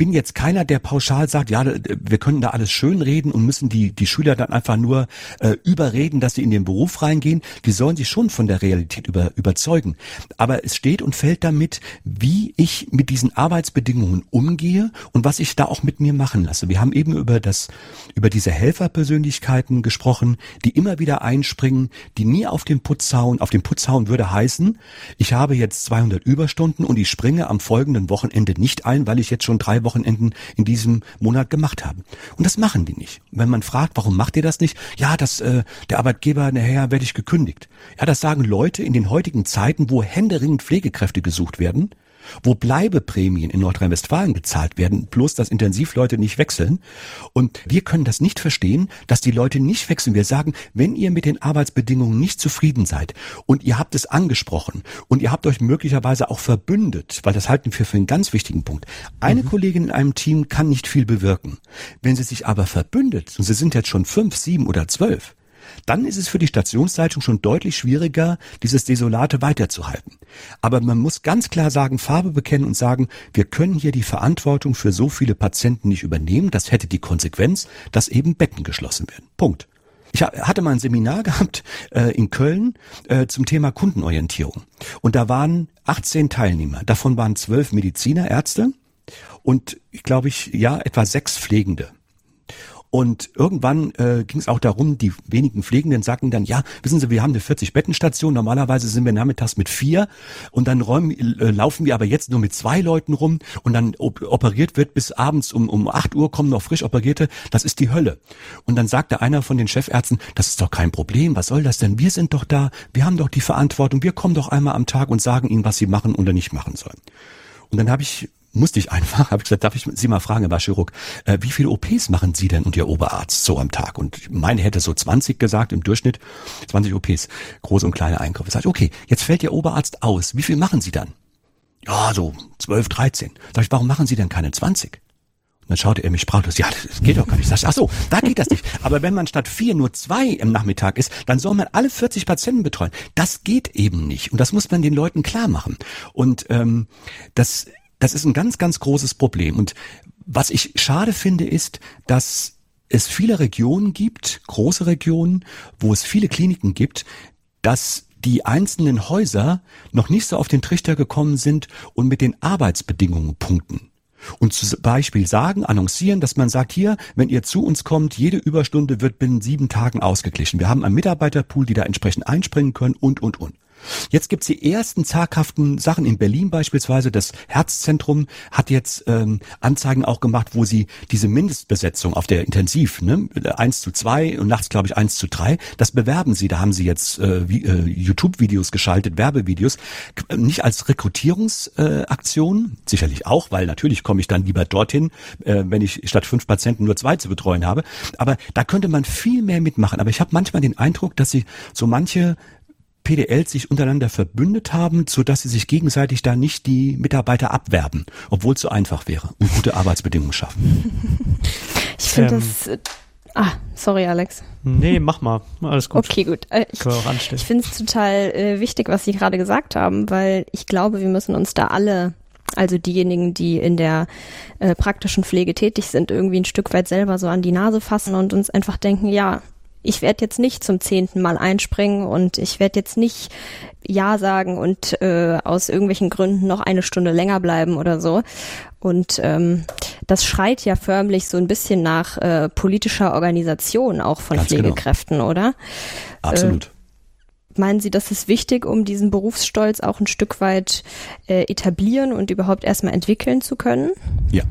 Speaker 4: bin jetzt keiner, der pauschal sagt, ja, wir können da alles schön reden und müssen die, die Schüler dann einfach nur äh, überreden, dass sie in den Beruf reingehen. Die sollen sich schon von der Realität über, überzeugen. Aber es steht und fällt damit, wie ich mit diesen Arbeitsbedingungen umgehe und was ich da auch mit mir machen lasse. Wir haben eben über das, über diese Helferpersönlichkeiten gesprochen, die immer wieder einspringen, die nie auf den Putz hauen. Auf den Putz hauen würde heißen, ich habe jetzt 200 Überstunden und ich springe am folgenden Wochenende nicht ein, weil ich jetzt schon drei Wochen Wochenenden in diesem Monat gemacht haben. Und das machen die nicht. Wenn man fragt, warum macht ihr das nicht? Ja, das äh, der Arbeitgeber, nachher werde ich gekündigt. Ja, das sagen Leute in den heutigen Zeiten, wo händeringend Pflegekräfte gesucht werden, wo Bleibeprämien in Nordrhein-Westfalen gezahlt werden, bloß dass Intensivleute nicht wechseln. Und wir können das nicht verstehen, dass die Leute nicht wechseln. Wir sagen, wenn ihr mit den Arbeitsbedingungen nicht zufrieden seid und ihr habt es angesprochen und ihr habt euch möglicherweise auch verbündet, weil das halten wir für einen ganz wichtigen Punkt. Eine mhm. Kollegin in einem Team kann nicht viel bewirken. Wenn sie sich aber verbündet, und sie sind jetzt schon fünf, sieben oder zwölf, dann ist es für die Stationsleitung schon deutlich schwieriger, dieses Desolate weiterzuhalten. Aber man muss ganz klar sagen, Farbe bekennen und sagen, wir können hier die Verantwortung für so viele Patienten nicht übernehmen. Das hätte die Konsequenz, dass eben Betten geschlossen werden. Punkt. Ich hatte mal ein Seminar gehabt äh, in Köln äh, zum Thema Kundenorientierung. Und da waren 18 Teilnehmer. Davon waren zwölf Mediziner, Ärzte und ich glaube ich, ja, etwa sechs Pflegende. Und irgendwann äh, ging es auch darum, die wenigen Pflegenden sagten dann, ja, wissen Sie, wir haben eine 40-Bettenstation, normalerweise sind wir nachmittags mit vier. Und dann räumen, äh, laufen wir aber jetzt nur mit zwei Leuten rum. Und dann op operiert wird bis abends um, um 8 Uhr kommen noch frisch operierte, das ist die Hölle. Und dann sagte einer von den Chefärzten, das ist doch kein Problem, was soll das denn? Wir sind doch da, wir haben doch die Verantwortung, wir kommen doch einmal am Tag und sagen ihnen, was sie machen oder nicht machen sollen. Und dann habe ich musste ich einfach, habe ich gesagt, darf ich Sie mal fragen, Herr Chirurg, äh, wie viele OPs machen Sie denn und Ihr Oberarzt so am Tag? Und meine hätte so 20 gesagt im Durchschnitt, 20 OPs, große und kleine Einkäufe. Sag ich, okay, jetzt fällt Ihr Oberarzt aus, wie viel machen Sie dann? Ja, so 12, 13. Sag ich, warum machen Sie denn keine 20? Dann schaute er mich sprachlos, ja, das geht doch gar nicht. Ich ach so, da geht das nicht. Aber wenn man statt vier nur zwei im Nachmittag ist, dann soll man alle 40 Patienten betreuen. Das geht eben nicht. Und das muss man den Leuten klar machen. Und ähm, das, das ist ein ganz, ganz großes Problem. Und was ich schade finde, ist, dass es viele Regionen gibt, große Regionen, wo es viele Kliniken gibt, dass die einzelnen Häuser noch nicht so auf den Trichter gekommen sind und mit den Arbeitsbedingungen punkten. Und zum Beispiel sagen, annoncieren, dass man sagt, hier, wenn ihr zu uns kommt, jede Überstunde wird binnen sieben Tagen ausgeglichen. Wir haben einen Mitarbeiterpool, die da entsprechend einspringen können und, und, und. Jetzt gibt's die ersten zaghaften Sachen in Berlin beispielsweise. Das Herzzentrum hat jetzt ähm, Anzeigen auch gemacht, wo sie diese Mindestbesetzung auf der Intensiv, ne, eins zu zwei und nachts glaube ich eins zu drei, das bewerben sie. Da haben sie jetzt äh, äh, YouTube-Videos geschaltet, Werbevideos, nicht als Rekrutierungsaktion, äh, sicherlich auch, weil natürlich komme ich dann lieber dorthin, äh, wenn ich statt fünf Patienten nur zwei zu betreuen habe. Aber da könnte man viel mehr mitmachen. Aber ich habe manchmal den Eindruck, dass sie so manche PDLs sich untereinander verbündet haben, so dass sie sich gegenseitig da nicht die Mitarbeiter abwerben, obwohl es so einfach wäre und gute Arbeitsbedingungen schaffen.
Speaker 2: Ich finde ähm, das. Ah, sorry, Alex.
Speaker 1: Nee, mach mal. Alles gut.
Speaker 2: Okay, gut. Äh, ich, ich finde es total äh, wichtig, was Sie gerade gesagt haben, weil ich glaube, wir müssen uns da alle also diejenigen, die in der äh, praktischen Pflege tätig sind, irgendwie ein Stück weit selber so an die Nase fassen und uns einfach denken, ja, ich werde jetzt nicht zum zehnten Mal einspringen und ich werde jetzt nicht Ja sagen und äh, aus irgendwelchen Gründen noch eine Stunde länger bleiben oder so. Und ähm, das schreit ja förmlich so ein bisschen nach äh, politischer Organisation auch von Ganz genau. Pflegekräften, genau. oder?
Speaker 4: Absolut.
Speaker 2: Äh, meinen Sie, das ist wichtig, um diesen Berufsstolz auch ein Stück weit äh, etablieren und überhaupt erstmal entwickeln zu können?
Speaker 4: Ja,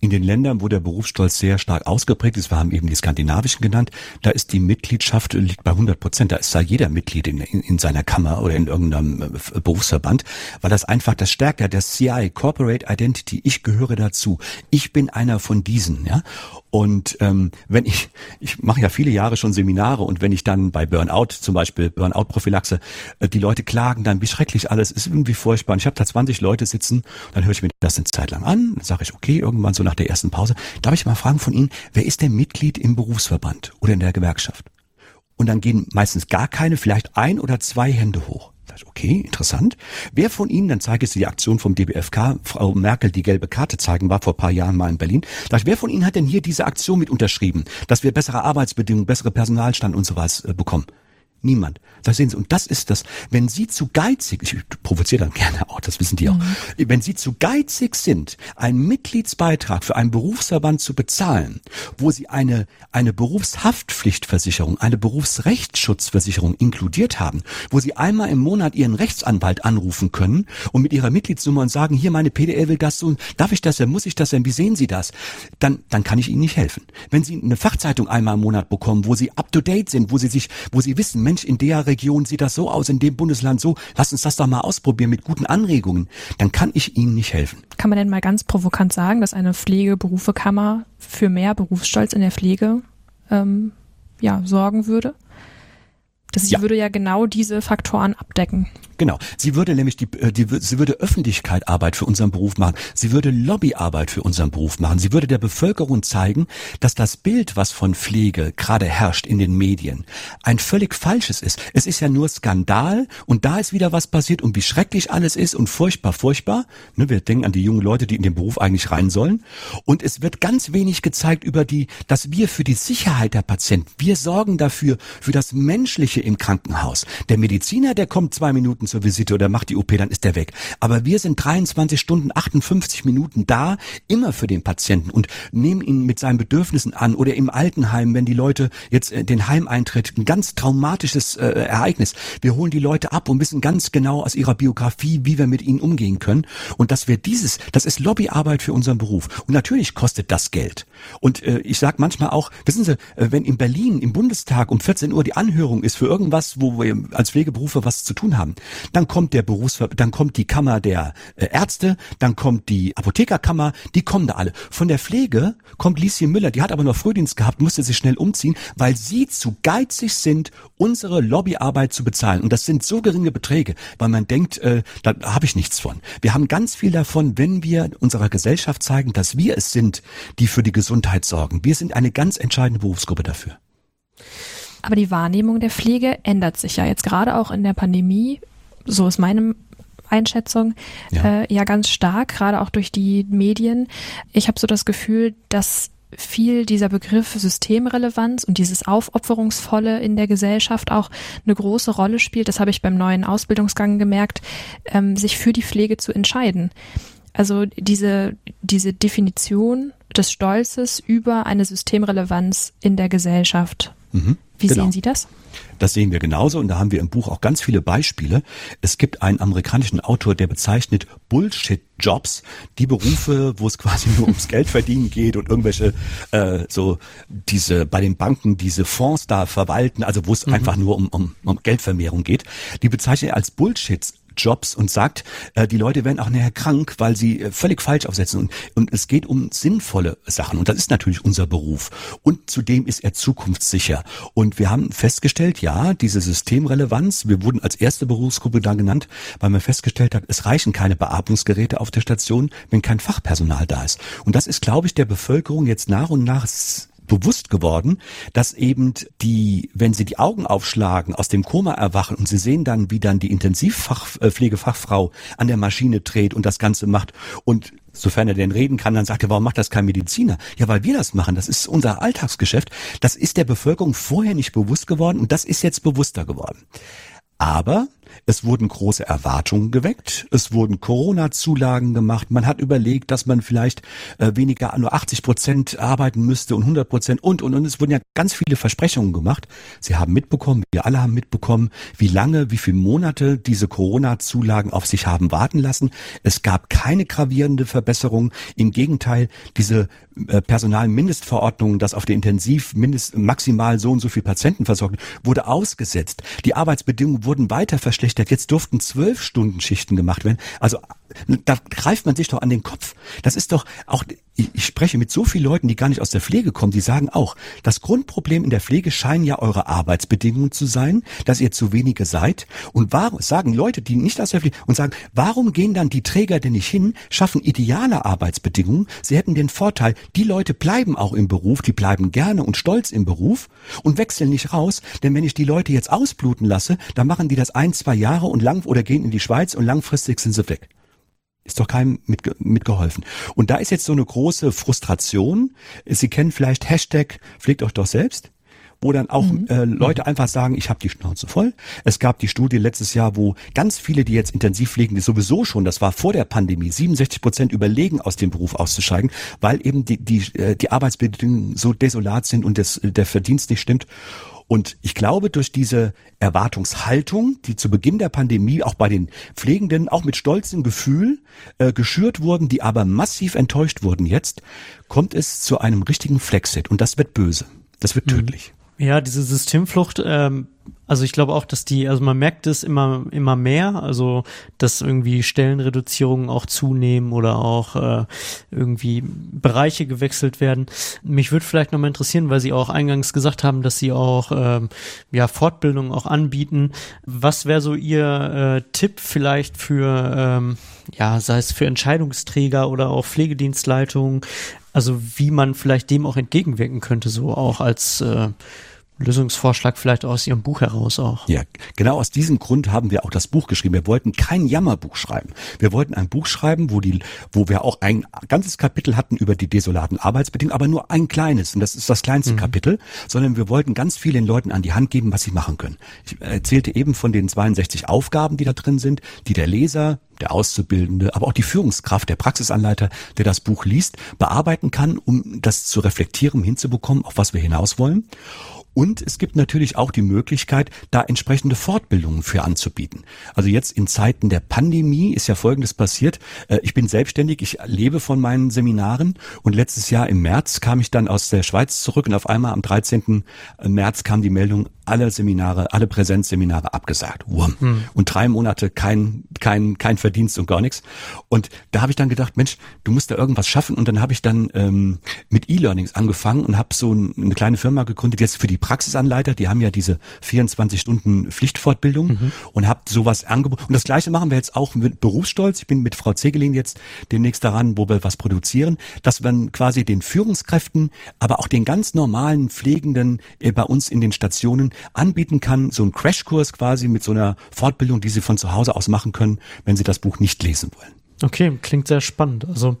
Speaker 4: in den Ländern, wo der Berufsstolz sehr stark ausgeprägt ist, wir haben eben die skandinavischen genannt, da ist die Mitgliedschaft liegt bei 100 Prozent. Da ist da jeder Mitglied in, in, in seiner Kammer oder in irgendeinem äh, Berufsverband, weil das einfach das Stärker, das CI, Corporate Identity, ich gehöre dazu. Ich bin einer von diesen, ja. Und ähm, wenn ich, ich mache ja viele Jahre schon Seminare und wenn ich dann bei Burnout, zum Beispiel Burnout-Prophylaxe, äh, die Leute klagen dann, wie schrecklich alles ist, irgendwie furchtbar. Und ich habe da 20 Leute sitzen, dann höre ich mir das eine Zeit lang an, dann sage ich, okay, irgendwann so nach der ersten Pause, darf ich mal fragen von Ihnen, wer ist denn Mitglied im Berufsverband oder in der Gewerkschaft? Und dann gehen meistens gar keine, vielleicht ein oder zwei Hände hoch. Okay, interessant. Wer von Ihnen, dann zeige ich die Aktion vom DBFK, Frau Merkel die gelbe Karte zeigen, war vor paar Jahren mal in Berlin. Wer von Ihnen hat denn hier diese Aktion mit unterschrieben, dass wir bessere Arbeitsbedingungen, bessere Personalstand und so was äh, bekommen? Niemand. Da sehen Sie, und das ist das, wenn Sie zu geizig, ich provoziere dann gerne auch, das wissen die auch, mhm. wenn Sie zu geizig sind, einen Mitgliedsbeitrag für einen Berufsverband zu bezahlen, wo Sie eine, eine Berufshaftpflichtversicherung, eine Berufsrechtsschutzversicherung inkludiert haben, wo Sie einmal im Monat Ihren Rechtsanwalt anrufen können und mit Ihrer Mitgliedsnummer und sagen, hier meine PDL will das so, darf ich das denn, muss ich das denn, wie sehen Sie das? Dann, dann kann ich Ihnen nicht helfen. Wenn Sie eine Fachzeitung einmal im Monat bekommen, wo Sie up to date sind, wo Sie sich, wo Sie wissen, Mensch, in der Region sieht das so aus, in dem Bundesland so, lass uns das doch mal ausprobieren mit guten Anregungen, dann kann ich Ihnen nicht helfen.
Speaker 3: Kann man denn mal ganz provokant sagen, dass eine Pflegeberufekammer für mehr Berufsstolz in der Pflege ähm, ja, sorgen würde? Das ja. würde ja genau diese Faktoren abdecken.
Speaker 4: Genau. Sie würde nämlich die, äh, die, sie würde Öffentlichkeit Arbeit für unseren Beruf machen. Sie würde Lobbyarbeit für unseren Beruf machen. Sie würde der Bevölkerung zeigen, dass das Bild, was von Pflege gerade herrscht in den Medien, ein völlig falsches ist. Es ist ja nur Skandal und da ist wieder was passiert und wie schrecklich alles ist und furchtbar, furchtbar. Ne, wir denken an die jungen Leute, die in den Beruf eigentlich rein sollen. Und es wird ganz wenig gezeigt über die, dass wir für die Sicherheit der Patienten, wir sorgen dafür, für das Menschliche im Krankenhaus. Der Mediziner, der kommt zwei Minuten zur Visite oder macht die OP, dann ist der weg. Aber wir sind 23 Stunden, 58 Minuten da, immer für den Patienten und nehmen ihn mit seinen Bedürfnissen an oder im Altenheim, wenn die Leute jetzt äh, den Heimeintritt, ein ganz traumatisches äh, Ereignis. Wir holen die Leute ab und wissen ganz genau aus ihrer Biografie, wie wir mit ihnen umgehen können. Und dass wir dieses, das ist Lobbyarbeit für unseren Beruf. Und natürlich kostet das Geld. Und äh, ich sage manchmal auch, wissen Sie, äh, wenn in Berlin im Bundestag um 14 Uhr die Anhörung ist für irgendwas, wo wir als Pflegeberufe was zu tun haben, dann kommt der Berufsver dann kommt die Kammer der äh, Ärzte, dann kommt die Apothekerkammer, die kommen da alle. Von der Pflege kommt Lieschen Müller, die hat aber noch Frühdienst gehabt, musste sich schnell umziehen, weil sie zu geizig sind, unsere Lobbyarbeit zu bezahlen. Und das sind so geringe Beträge, weil man denkt, äh, da habe ich nichts von. Wir haben ganz viel davon, wenn wir unserer Gesellschaft zeigen, dass wir es sind, die für die Gesundheit sorgen. Wir sind eine ganz entscheidende Berufsgruppe dafür.
Speaker 3: Aber die Wahrnehmung der Pflege ändert sich ja jetzt gerade auch in der Pandemie. So ist meine Einschätzung ja, äh, ja ganz stark, gerade auch durch die Medien. Ich habe so das Gefühl, dass viel dieser Begriff Systemrelevanz und dieses Aufopferungsvolle in der Gesellschaft auch eine große Rolle spielt. Das habe ich beim neuen Ausbildungsgang gemerkt, ähm, sich für die Pflege zu entscheiden. Also diese, diese Definition des Stolzes über eine Systemrelevanz in der Gesellschaft. Mhm. Wie genau. sehen Sie das?
Speaker 4: Das sehen wir genauso und da haben wir im Buch auch ganz viele Beispiele. Es gibt einen amerikanischen Autor, der bezeichnet Bullshit-Jobs, die Berufe, wo es quasi nur ums Geld verdienen geht und irgendwelche äh, so diese bei den Banken diese Fonds da verwalten, also wo es mhm. einfach nur um, um, um Geldvermehrung geht. Die bezeichnet er als Bullshits Jobs und sagt, äh, die Leute werden auch nachher krank, weil sie äh, völlig falsch aufsetzen. Und, und es geht um sinnvolle Sachen. Und das ist natürlich unser Beruf. Und zudem ist er zukunftssicher. Und wir haben festgestellt, ja, diese Systemrelevanz, wir wurden als erste Berufsgruppe da genannt, weil man festgestellt hat, es reichen keine Beatmungsgeräte auf der Station, wenn kein Fachpersonal da ist. Und das ist, glaube ich, der Bevölkerung jetzt nach und nach bewusst geworden, dass eben die, wenn sie die Augen aufschlagen, aus dem Koma erwachen und sie sehen dann, wie dann die Intensivpflegefachfrau an der Maschine dreht und das Ganze macht und sofern er denn reden kann, dann sagt er, warum macht das kein Mediziner? Ja, weil wir das machen. Das ist unser Alltagsgeschäft. Das ist der Bevölkerung vorher nicht bewusst geworden und das ist jetzt bewusster geworden. Aber es wurden große Erwartungen geweckt. Es wurden Corona-Zulagen gemacht. Man hat überlegt, dass man vielleicht äh, weniger nur 80 Prozent arbeiten müsste und 100 Prozent und, und, und. Es wurden ja ganz viele Versprechungen gemacht. Sie haben mitbekommen, wir alle haben mitbekommen, wie lange, wie viele Monate diese Corona-Zulagen auf sich haben warten lassen. Es gab keine gravierende Verbesserung. Im Gegenteil, diese äh, Personalmindestverordnung, dass auf der Intensiv mindest, maximal so und so viel Patienten versorgt, wurde ausgesetzt. Die Arbeitsbedingungen wurden weiter verschlechtert. Jetzt durften zwölf Stunden Schichten gemacht werden. Also da greift man sich doch an den Kopf. Das ist doch auch, ich spreche mit so vielen Leuten, die gar nicht aus der Pflege kommen, die sagen auch, das Grundproblem in der Pflege scheinen ja eure Arbeitsbedingungen zu sein, dass ihr zu wenige seid. Und warum sagen Leute, die nicht aus der Pflege und sagen, warum gehen dann die Träger denn nicht hin, schaffen ideale Arbeitsbedingungen? Sie hätten den Vorteil, die Leute bleiben auch im Beruf, die bleiben gerne und stolz im Beruf und wechseln nicht raus, denn wenn ich die Leute jetzt ausbluten lasse, dann machen die das ein, zwei Jahre und lang oder gehen in die Schweiz und langfristig sind sie weg. Ist doch keinem mitge mitgeholfen. Und da ist jetzt so eine große Frustration. Sie kennen vielleicht Hashtag pflegt euch doch selbst wo dann auch mhm. äh, Leute einfach sagen, ich habe die Schnauze voll. Es gab die Studie letztes Jahr, wo ganz viele, die jetzt intensiv pflegen, die sowieso schon, das war vor der Pandemie, 67 Prozent überlegen, aus dem Beruf auszusteigen, weil eben die, die, äh, die Arbeitsbedingungen so desolat sind und das, der Verdienst nicht stimmt. Und ich glaube, durch diese Erwartungshaltung, die zu Beginn der Pandemie auch bei den Pflegenden auch mit stolzem Gefühl äh, geschürt wurden, die aber massiv enttäuscht wurden jetzt, kommt es zu einem richtigen Flexit. Und das wird böse. Das wird mhm. tödlich.
Speaker 1: Ja, diese Systemflucht, ähm, also ich glaube auch, dass die, also man merkt es immer, immer mehr, also dass irgendwie Stellenreduzierungen auch zunehmen oder auch äh, irgendwie Bereiche gewechselt werden. Mich würde vielleicht nochmal interessieren, weil Sie auch eingangs gesagt haben, dass Sie auch ähm, ja Fortbildungen auch anbieten. Was wäre so Ihr äh, Tipp vielleicht für, ähm, ja, sei es für Entscheidungsträger oder auch Pflegedienstleitungen, also wie man vielleicht dem auch entgegenwirken könnte, so auch als äh, Lösungsvorschlag vielleicht aus Ihrem Buch heraus auch.
Speaker 4: Ja, genau aus diesem Grund haben wir auch das Buch geschrieben. Wir wollten kein Jammerbuch schreiben. Wir wollten ein Buch schreiben, wo die, wo wir auch ein ganzes Kapitel hatten über die desolaten Arbeitsbedingungen, aber nur ein kleines, und das ist das kleinste mhm. Kapitel, sondern wir wollten ganz vielen Leuten an die Hand geben, was sie machen können. Ich erzählte eben von den 62 Aufgaben, die da drin sind, die der Leser der Auszubildende, aber auch die Führungskraft, der Praxisanleiter, der das Buch liest, bearbeiten kann, um das zu reflektieren, hinzubekommen, auf was wir hinaus wollen. Und es gibt natürlich auch die Möglichkeit, da entsprechende Fortbildungen für anzubieten. Also jetzt in Zeiten der Pandemie ist ja Folgendes passiert. Äh, ich bin selbstständig, ich lebe von meinen Seminaren und letztes Jahr im März kam ich dann aus der Schweiz zurück und auf einmal am 13. März kam die Meldung, alle Seminare, alle Präsenzseminare abgesagt. Hm. Und drei Monate kein, kein, kein Verdienst und gar nichts. Und da habe ich dann gedacht, Mensch, du musst da irgendwas schaffen. Und dann habe ich dann ähm, mit E-Learnings angefangen und habe so eine kleine Firma gegründet, jetzt für die Praxisanleiter, die haben ja diese 24 Stunden Pflichtfortbildung mhm. und habe sowas angeboten. Und das gleiche machen wir jetzt auch mit Berufsstolz. Ich bin mit Frau Zegelin jetzt demnächst daran, wo wir was produzieren, dass man quasi den Führungskräften, aber auch den ganz normalen Pflegenden äh, bei uns in den Stationen anbieten kann, so ein Crashkurs quasi mit so einer Fortbildung, die Sie von zu Hause aus machen können, wenn Sie das Buch nicht lesen wollen.
Speaker 1: Okay, klingt sehr spannend. Also mhm.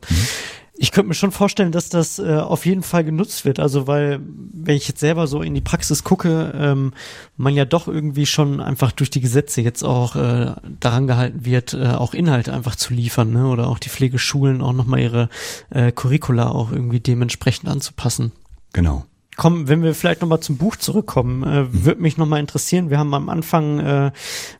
Speaker 1: ich könnte mir schon vorstellen, dass das äh, auf jeden Fall genutzt wird. Also weil, wenn ich jetzt selber so in die Praxis gucke, ähm, man ja doch irgendwie schon einfach durch die Gesetze jetzt auch äh, daran gehalten wird, äh, auch Inhalte einfach zu liefern, ne? Oder auch die Pflegeschulen auch nochmal ihre äh, Curricula auch irgendwie dementsprechend anzupassen.
Speaker 4: Genau.
Speaker 1: Komm, wenn wir vielleicht nochmal zum Buch zurückkommen, äh, mhm. würde mich nochmal interessieren. Wir haben am Anfang äh,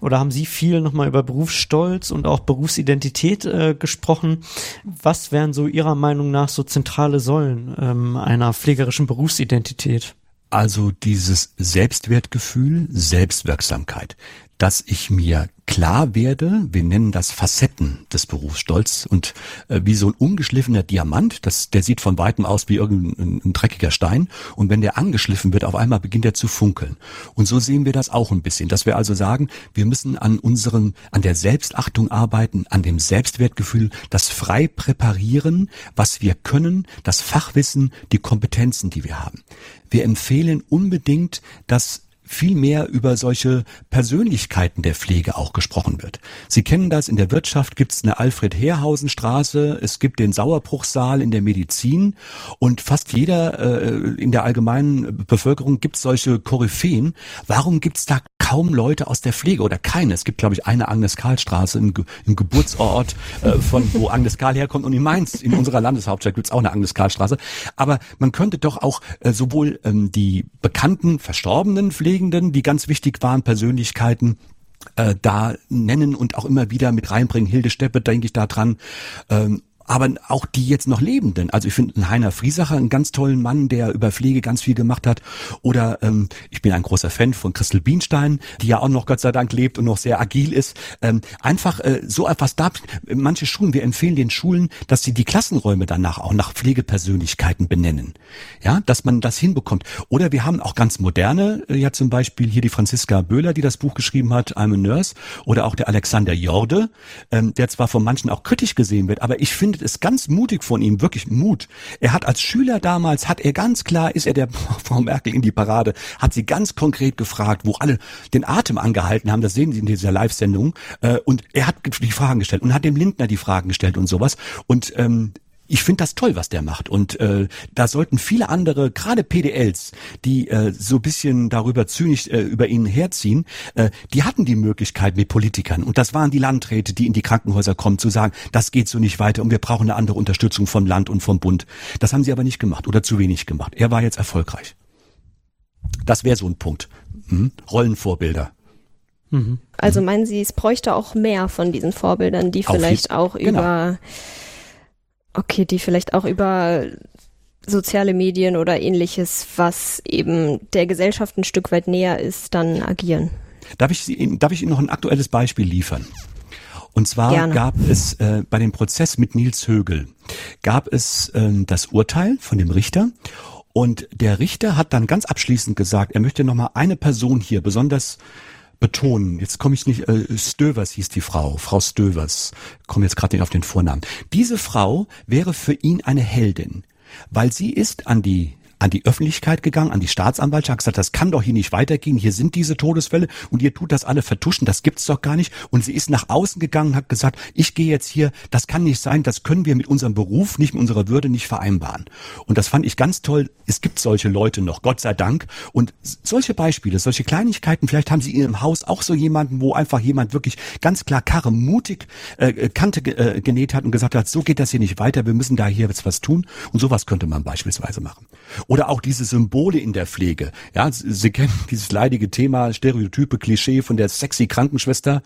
Speaker 1: oder haben Sie viel nochmal über Berufsstolz und auch Berufsidentität äh, gesprochen. Was wären so Ihrer Meinung nach so zentrale Säulen ähm, einer pflegerischen Berufsidentität?
Speaker 4: Also dieses Selbstwertgefühl, Selbstwirksamkeit dass ich mir klar werde, wir nennen das Facetten des Berufsstolz und äh, wie so ein ungeschliffener Diamant, das, der sieht von weitem aus wie irgendein ein dreckiger Stein und wenn der angeschliffen wird, auf einmal beginnt er zu funkeln. Und so sehen wir das auch ein bisschen, dass wir also sagen, wir müssen an unseren, an der Selbstachtung arbeiten, an dem Selbstwertgefühl, das frei präparieren, was wir können, das Fachwissen, die Kompetenzen, die wir haben. Wir empfehlen unbedingt, dass viel mehr über solche Persönlichkeiten der Pflege auch gesprochen wird. Sie kennen das, in der Wirtschaft gibt es eine Alfred-Herhausen-Straße, es gibt den Sauerbruchsaal in der Medizin und fast jeder äh, in der allgemeinen Bevölkerung gibt solche Koryphäen. Warum gibt es da kaum Leute aus der Pflege oder keine? Es gibt, glaube ich, eine Agnes-Karl-Straße im, im, Geburtsort, äh, von wo Agnes Karl herkommt und in Mainz, in unserer Landeshauptstadt gibt es auch eine Agnes Karl-Straße. Aber man könnte doch auch äh, sowohl ähm, die bekannten, verstorbenen Pflege Grundlegenden, die ganz wichtig waren, Persönlichkeiten äh, da nennen und auch immer wieder mit reinbringen. Hilde Steppe, denke ich da dran. Ähm, aber auch die jetzt noch Lebenden. Also ich finde Heiner Friesacher einen ganz tollen Mann, der über Pflege ganz viel gemacht hat. Oder ähm, ich bin ein großer Fan von Christel Bienstein, die ja auch noch Gott sei Dank lebt und noch sehr agil ist. Ähm, einfach äh, so etwas da. Manche Schulen, wir empfehlen den Schulen, dass sie die Klassenräume danach auch nach Pflegepersönlichkeiten benennen. Ja, dass man das hinbekommt. Oder wir haben auch ganz moderne, äh, ja zum Beispiel hier die Franziska Böhler, die das Buch geschrieben hat, I'm a Nurse. Oder auch der Alexander Jorde, ähm, der zwar von manchen auch kritisch gesehen wird, aber ich finde findet es ganz mutig von ihm, wirklich Mut. Er hat als Schüler damals, hat er ganz klar, ist er der Frau Merkel in die Parade, hat sie ganz konkret gefragt, wo alle den Atem angehalten haben, das sehen Sie in dieser Live-Sendung, äh, und er hat die Fragen gestellt und hat dem Lindner die Fragen gestellt und sowas. Und ähm, ich finde das toll, was der macht. Und äh, da sollten viele andere, gerade PDLs, die äh, so bisschen darüber zynisch äh, über ihn herziehen, äh, die hatten die Möglichkeit mit Politikern. Und das waren die Landräte, die in die Krankenhäuser kommen, zu sagen, das geht so nicht weiter und wir brauchen eine andere Unterstützung vom Land und vom Bund. Das haben sie aber nicht gemacht oder zu wenig gemacht. Er war jetzt erfolgreich. Das wäre so ein Punkt. Hm? Rollenvorbilder.
Speaker 2: Mhm. Also meinen Sie, es bräuchte auch mehr von diesen Vorbildern, die vielleicht auch genau. über Okay, die vielleicht auch über soziale Medien oder ähnliches, was eben der Gesellschaft ein Stück weit näher ist, dann agieren.
Speaker 4: Darf ich, Sie, darf ich Ihnen noch ein aktuelles Beispiel liefern? Und zwar Gerne. gab es äh, bei dem Prozess mit Nils Högel, gab es äh, das Urteil von dem Richter und der Richter hat dann ganz abschließend gesagt, er möchte nochmal eine Person hier besonders betonen. Jetzt komme ich nicht, äh, Stövers hieß die Frau, Frau Stövers, komme jetzt gerade nicht auf den Vornamen. Diese Frau wäre für ihn eine Heldin, weil sie ist an die an die Öffentlichkeit gegangen, an die Staatsanwaltschaft, gesagt, das kann doch hier nicht weitergehen, hier sind diese Todesfälle und ihr tut das alle vertuschen, das gibt's doch gar nicht. Und sie ist nach außen gegangen, hat gesagt, ich gehe jetzt hier, das kann nicht sein, das können wir mit unserem Beruf, nicht mit unserer Würde nicht vereinbaren. Und das fand ich ganz toll. Es gibt solche Leute noch, Gott sei Dank. Und solche Beispiele, solche Kleinigkeiten, vielleicht haben Sie in Ihrem Haus auch so jemanden, wo einfach jemand wirklich ganz klar Karre mutig äh, Kante äh, genäht hat und gesagt hat, so geht das hier nicht weiter, wir müssen da hier jetzt was tun. Und sowas könnte man beispielsweise machen. Oder auch diese Symbole in der Pflege. Ja, Sie kennen dieses leidige Thema, Stereotype, Klischee von der sexy Krankenschwester.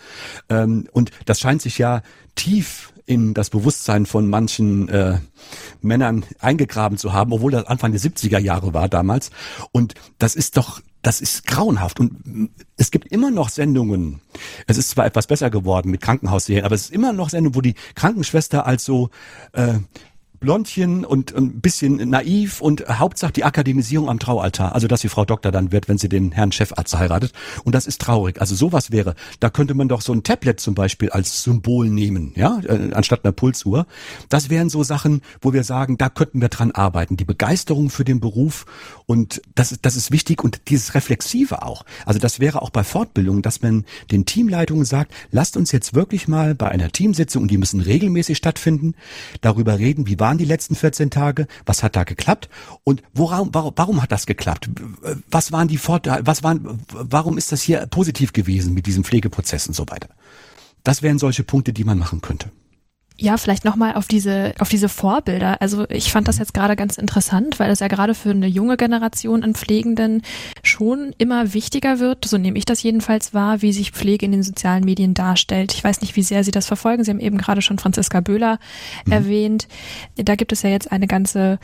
Speaker 4: Ähm, und das scheint sich ja tief in das Bewusstsein von manchen äh, Männern eingegraben zu haben, obwohl das Anfang der 70er Jahre war damals. Und das ist doch das ist grauenhaft. Und es gibt immer noch Sendungen, es ist zwar etwas besser geworden mit Krankenhausserien, aber es ist immer noch Sendungen, wo die Krankenschwester als so äh, Blondchen und ein bisschen naiv und Hauptsache die Akademisierung am Traualtar. Also, dass die Frau Doktor dann wird, wenn sie den Herrn Chefarzt heiratet. Und das ist traurig. Also, sowas wäre, da könnte man doch so ein Tablet zum Beispiel als Symbol nehmen, ja, äh, anstatt einer Pulsuhr. Das wären so Sachen, wo wir sagen, da könnten wir dran arbeiten. Die Begeisterung für den Beruf und das, das ist wichtig und dieses Reflexive auch. Also, das wäre auch bei Fortbildungen, dass man den Teamleitungen sagt, lasst uns jetzt wirklich mal bei einer Teamsitzung, und die müssen regelmäßig stattfinden, darüber reden, wie war waren die letzten 14 Tage? Was hat da geklappt? Und woraum, warum, warum hat das geklappt? Was waren die Vorteile? Was waren, warum ist das hier positiv gewesen mit diesem Pflegeprozess und so weiter? Das wären solche Punkte, die man machen könnte.
Speaker 3: Ja, vielleicht nochmal auf diese, auf diese Vorbilder. Also ich fand das jetzt gerade ganz interessant, weil es ja gerade für eine junge Generation an Pflegenden schon immer wichtiger wird, so nehme ich das jedenfalls wahr, wie sich Pflege in den sozialen Medien darstellt. Ich weiß nicht, wie sehr Sie das verfolgen. Sie haben eben gerade schon Franziska Böhler mhm. erwähnt. Da gibt es ja jetzt eine ganze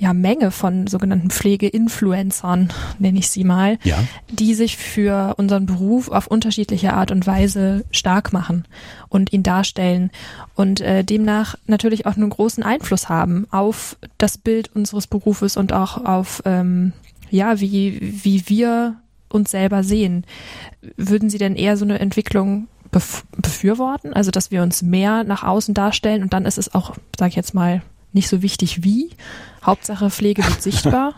Speaker 3: ja, Menge von sogenannten Pflegeinfluencern, nenne ich sie mal, ja. die sich für unseren Beruf auf unterschiedliche Art und Weise stark machen und ihn darstellen und äh, demnach natürlich auch einen großen Einfluss haben auf das Bild unseres Berufes und auch auf, ähm, ja, wie, wie wir uns selber sehen. Würden Sie denn eher so eine Entwicklung befürworten? Also, dass wir uns mehr nach außen darstellen und dann ist es auch, sag ich jetzt mal, nicht so wichtig wie. Hauptsache Pflege wird sichtbar.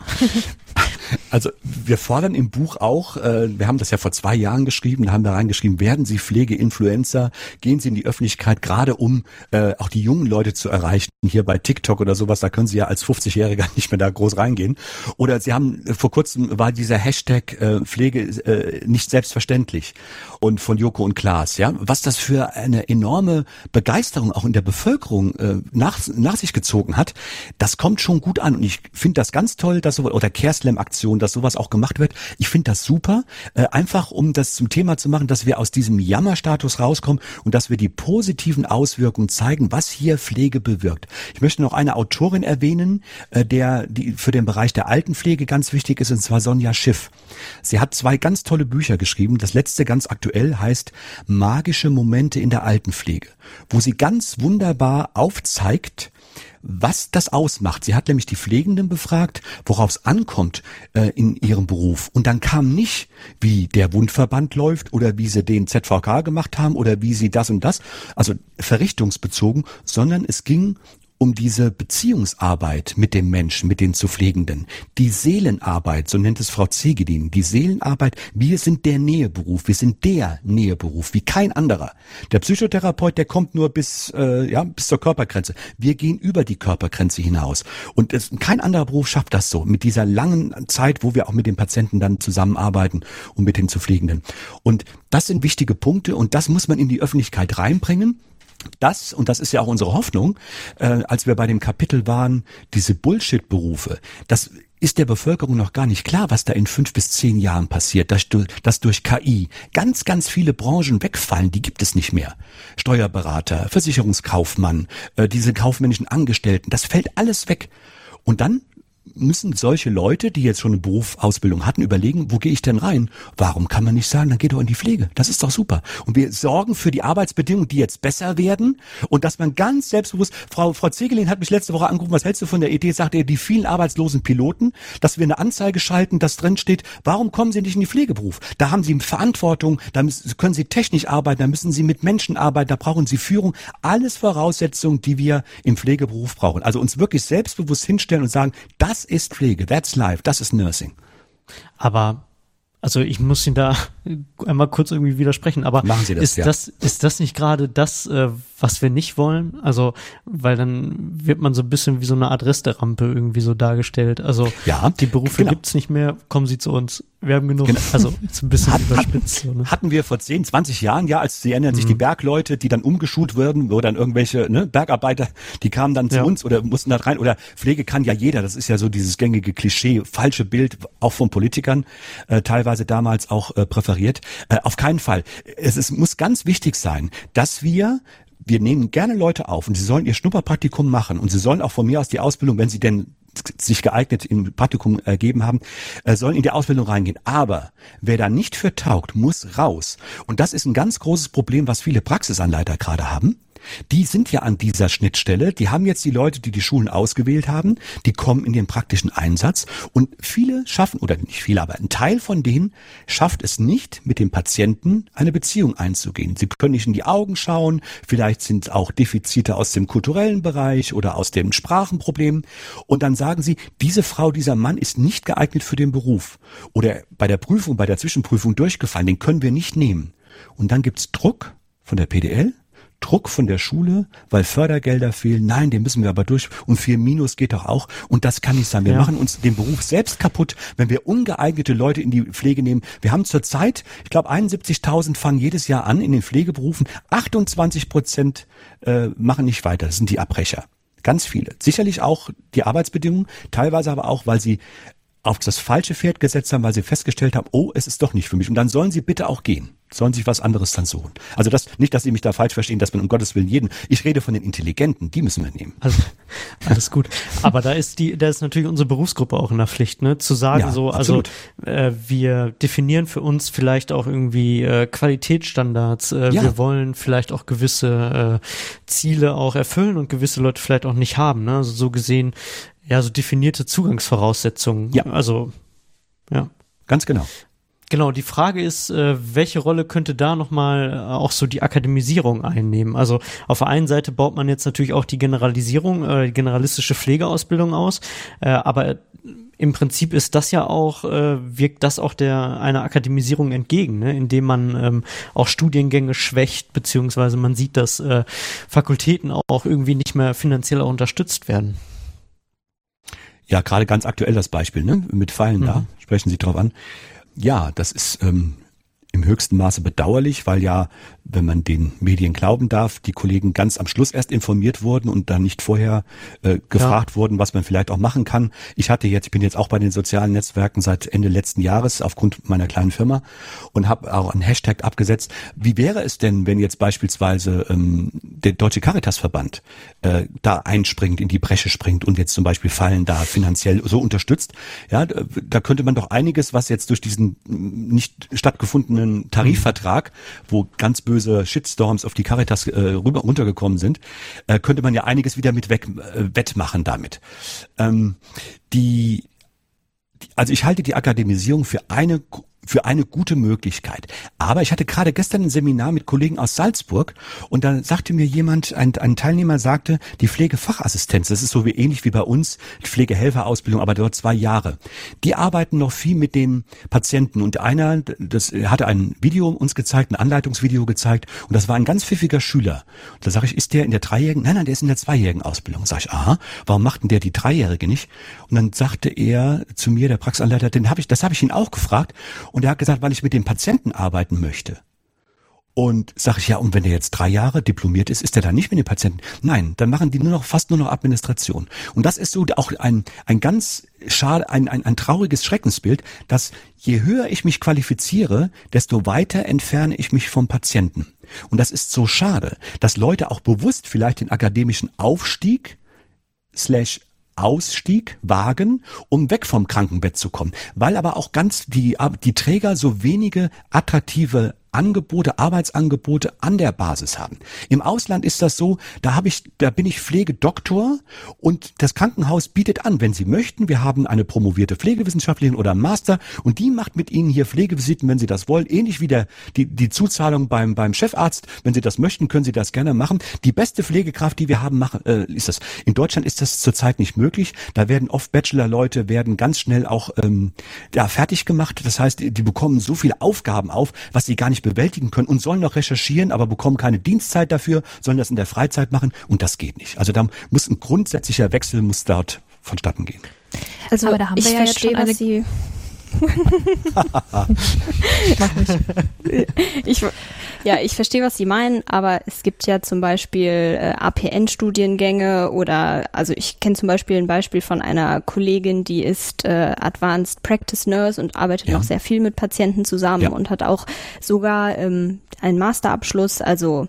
Speaker 4: Also wir fordern im Buch auch, äh, wir haben das ja vor zwei Jahren geschrieben, da haben wir reingeschrieben, werden Sie Pflegeinfluencer, gehen Sie in die Öffentlichkeit, gerade um äh, auch die jungen Leute zu erreichen. Hier bei TikTok oder sowas, da können Sie ja als 50-Jähriger nicht mehr da groß reingehen. Oder Sie haben, äh, vor kurzem war dieser Hashtag äh, Pflege äh, nicht selbstverständlich und von Joko und Klaas, ja, was das für eine enorme Begeisterung auch in der Bevölkerung äh, nach, nach sich gezogen hat, das kommt schon gut an und ich finde das ganz toll, dass so, oder Kerslam-Aktion, dass sowas auch gemacht wird. Ich finde das super, äh, einfach um das zum Thema zu machen, dass wir aus diesem Jammerstatus rauskommen und dass wir die positiven Auswirkungen zeigen, was hier Pflege bewirkt. Ich möchte noch eine Autorin erwähnen, äh, der die für den Bereich der Altenpflege ganz wichtig ist, und zwar Sonja Schiff. Sie hat zwei ganz tolle Bücher geschrieben. Das letzte ganz aktuell heißt Magische Momente in der Altenpflege, wo sie ganz wunderbar aufzeigt, was das ausmacht. Sie hat nämlich die Pflegenden befragt, worauf es ankommt äh, in ihrem Beruf. Und dann kam nicht, wie der Wundverband läuft oder wie sie den ZVK gemacht haben oder wie sie das und das, also verrichtungsbezogen, sondern es ging um diese Beziehungsarbeit mit dem Menschen, mit den zu Pflegenden. Die Seelenarbeit, so nennt es Frau Zegedin, die Seelenarbeit, wir sind der Näheberuf, wir sind der Näheberuf, wie kein anderer. Der Psychotherapeut, der kommt nur bis, äh, ja, bis zur Körpergrenze. Wir gehen über die Körpergrenze hinaus. Und es, kein anderer Beruf schafft das so, mit dieser langen Zeit, wo wir auch mit den Patienten dann zusammenarbeiten und mit den zu Pflegenden. Und das sind wichtige Punkte und das muss man in die Öffentlichkeit reinbringen das, und das ist ja auch unsere Hoffnung, äh, als wir bei dem Kapitel waren, diese Bullshit-Berufe, das ist der Bevölkerung noch gar nicht klar, was da in fünf bis zehn Jahren passiert, dass, dass durch KI ganz, ganz viele Branchen wegfallen, die gibt es nicht mehr. Steuerberater, Versicherungskaufmann, äh, diese kaufmännischen Angestellten, das fällt alles weg. Und dann müssen solche Leute, die jetzt schon eine Berufsausbildung hatten, überlegen, wo gehe ich denn rein? Warum kann man nicht sagen, dann geh doch in die Pflege? Das ist doch super. Und wir sorgen für die Arbeitsbedingungen, die jetzt besser werden und dass man ganz selbstbewusst, Frau, Frau Zegelin hat mich letzte Woche angerufen, was hältst du von der Idee? Sagt er, die vielen arbeitslosen Piloten, dass wir eine Anzeige schalten, dass drin steht, warum kommen sie nicht in die Pflegeberuf? Da haben sie Verantwortung, da müssen, können sie technisch arbeiten, da müssen sie mit Menschen arbeiten, da brauchen sie Führung. Alles Voraussetzungen, die wir im Pflegeberuf brauchen. Also uns wirklich selbstbewusst hinstellen und sagen, das Das ist Pflege, that's life, das ist Nursing.
Speaker 1: Aber also ich muss ihn da einmal kurz irgendwie widersprechen, aber
Speaker 4: das,
Speaker 1: ist
Speaker 4: ja.
Speaker 1: das ist das nicht gerade das, äh, was wir nicht wollen? Also weil dann wird man so ein bisschen wie so eine Adressrampe irgendwie so dargestellt. Also
Speaker 4: ja,
Speaker 1: die Berufe genau. gibt's nicht mehr, kommen Sie zu uns. Wir haben genug. Genau. Also ist ein bisschen Hat, überspitzt.
Speaker 4: Hatten, so, ne? hatten wir vor 10, 20 Jahren, ja, als sie erinnern sich mhm. die Bergleute, die dann umgeschult wurden, wo dann irgendwelche ne, Bergarbeiter, die kamen dann zu ja. uns oder mussten da rein. Oder Pflege kann ja jeder. Das ist ja so dieses gängige Klischee, falsche Bild, auch von Politikern, äh, teilweise damals auch äh, präferiert. Äh, auf keinen Fall. Es, es muss ganz wichtig sein, dass wir wir nehmen gerne Leute auf und sie sollen ihr Schnupperpraktikum machen und sie sollen auch von mir aus die Ausbildung, wenn sie denn sich geeignet im Praktikum ergeben haben, äh, sollen in die Ausbildung reingehen. Aber wer da nicht für taugt, muss raus. Und das ist ein ganz großes Problem, was viele Praxisanleiter gerade haben. Die sind ja an dieser Schnittstelle. Die haben jetzt die Leute, die die Schulen ausgewählt haben, die kommen in den praktischen Einsatz und viele schaffen, oder nicht viele, aber ein Teil von denen schafft es nicht, mit dem Patienten eine Beziehung einzugehen. Sie können nicht in die Augen schauen, vielleicht sind auch Defizite aus dem kulturellen Bereich oder aus dem Sprachenproblem und dann sagen sie, diese Frau, dieser Mann ist nicht geeignet für den Beruf oder bei der Prüfung, bei der Zwischenprüfung durchgefallen, den können wir nicht nehmen. Und dann gibt's Druck von der PDL, Druck von der Schule, weil Fördergelder fehlen. Nein, den müssen wir aber durch. Und vier Minus geht doch auch. Und das kann nicht sein. Wir ja. machen uns den Beruf selbst kaputt, wenn wir ungeeignete Leute in die Pflege nehmen. Wir haben zurzeit, ich glaube, 71.000 fangen jedes Jahr an in den Pflegeberufen. 28 Prozent äh, machen nicht weiter. Das sind die Abbrecher. Ganz viele. Sicherlich auch die Arbeitsbedingungen, teilweise aber auch, weil sie auf das falsche Pferd gesetzt haben, weil sie festgestellt haben, oh, es ist doch nicht für mich. Und dann sollen sie bitte auch gehen sollen sich was anderes dann suchen. Also das, nicht, dass Sie mich da falsch verstehen, dass man um Gottes Willen jeden, ich rede von den Intelligenten, die müssen wir nehmen.
Speaker 1: Also, alles gut. Aber da ist die, da ist natürlich unsere Berufsgruppe auch in der Pflicht, ne, zu sagen ja, so, also äh, wir definieren für uns vielleicht auch irgendwie äh, Qualitätsstandards. Äh, ja. Wir wollen vielleicht auch gewisse äh, Ziele auch erfüllen und gewisse Leute vielleicht auch nicht haben. Ne? Also so gesehen, ja, so definierte Zugangsvoraussetzungen.
Speaker 4: Ja.
Speaker 1: Also ja.
Speaker 4: Ganz genau.
Speaker 1: Genau, die Frage ist, äh, welche Rolle könnte da nochmal äh, auch so die Akademisierung einnehmen? Also auf der einen Seite baut man jetzt natürlich auch die Generalisierung, äh, die generalistische Pflegeausbildung aus, aber im Prinzip ist das ja auch, wirkt das auch der einer Akademisierung entgegen, ne? indem man ähm, auch Studiengänge schwächt, beziehungsweise man sieht, dass Fakultäten auch irgendwie nicht mehr finanziell auch unterstützt werden.
Speaker 4: Ja, gerade ganz aktuell das Beispiel, ne? Mit Fallen mhm. da, sprechen Sie drauf an. Ja, das ist ähm, im höchsten Maße bedauerlich, weil ja, wenn man den Medien glauben darf, die Kollegen ganz am Schluss erst informiert wurden und dann nicht vorher äh, gefragt ja. wurden, was man vielleicht auch machen kann. Ich hatte jetzt, ich bin jetzt auch bei den sozialen Netzwerken seit Ende letzten Jahres aufgrund meiner kleinen Firma und habe auch einen Hashtag abgesetzt. Wie wäre es denn, wenn jetzt beispielsweise ähm, der Deutsche Caritasverband äh, da einspringt, in die Bresche springt und jetzt zum Beispiel Fallen da finanziell so unterstützt? Ja, da könnte man doch einiges, was jetzt durch diesen nicht stattgefundenen einen Tarifvertrag, wo ganz böse Shitstorms auf die Caritas äh, rüber runtergekommen sind, äh, könnte man ja einiges wieder mit weg, äh, wettmachen damit. Ähm, die, also ich halte die Akademisierung für eine für eine gute Möglichkeit. Aber ich hatte gerade gestern ein Seminar mit Kollegen aus Salzburg und da sagte mir jemand, ein, ein Teilnehmer sagte, die Pflegefachassistenz, das ist so wie ähnlich wie bei uns, die Pflegehelferausbildung, aber dort zwei Jahre. Die arbeiten noch viel mit den Patienten und einer, das hatte ein Video uns gezeigt, ein Anleitungsvideo gezeigt und das war ein ganz pfiffiger Schüler. Und da sage ich, ist der in der dreijährigen? Nein, nein, der ist in der zweijährigen Ausbildung. Sag ich, aha, warum macht denn der die dreijährige nicht? Und dann sagte er zu mir, der Praxisanleiter, den habe ich, das habe ich ihn auch gefragt und er hat gesagt, weil ich mit dem Patienten arbeiten möchte. Und sage ich, ja, und wenn der jetzt drei Jahre diplomiert ist, ist er dann nicht mit dem Patienten? Nein, dann machen die nur noch fast nur noch Administration. Und das ist so auch ein, ein ganz schade, ein, ein, ein trauriges Schreckensbild, dass je höher ich mich qualifiziere, desto weiter entferne ich mich vom Patienten. Und das ist so schade, dass Leute auch bewusst vielleicht den akademischen Aufstieg slash Ausstieg wagen, um weg vom Krankenbett zu kommen, weil aber auch ganz die, die Träger so wenige attraktive Angebote, Arbeitsangebote an der Basis haben. Im Ausland ist das so, da habe ich, da bin ich Pflegedoktor und das Krankenhaus bietet an, wenn Sie möchten, wir haben eine promovierte Pflegewissenschaftlerin oder einen Master und die macht mit Ihnen hier Pflegevisiten, wenn Sie das wollen, ähnlich wie der, die, die Zuzahlung beim, beim Chefarzt. Wenn Sie das möchten, können Sie das gerne machen. Die beste Pflegekraft, die wir haben, machen, äh, ist das. In Deutschland ist das zurzeit nicht möglich. Da werden oft Bachelor-Leute werden ganz schnell auch ähm, ja, fertig gemacht. Das heißt, die bekommen so viele Aufgaben auf, was sie gar nicht bewältigen können und sollen noch recherchieren, aber bekommen keine Dienstzeit dafür, sollen das in der Freizeit machen und das geht nicht. Also da muss ein grundsätzlicher Wechsel muss dort vonstatten gehen.
Speaker 2: Also aber da haben ich wir ja verstehe, jetzt schon was Sie Mach. Ich, ja, ich verstehe, was Sie meinen, aber es gibt ja zum Beispiel äh, APN-Studiengänge oder, also ich kenne zum Beispiel ein Beispiel von einer Kollegin, die ist äh, Advanced Practice Nurse und arbeitet ja. noch sehr viel mit Patienten zusammen ja. und hat auch sogar ähm, einen Masterabschluss. Also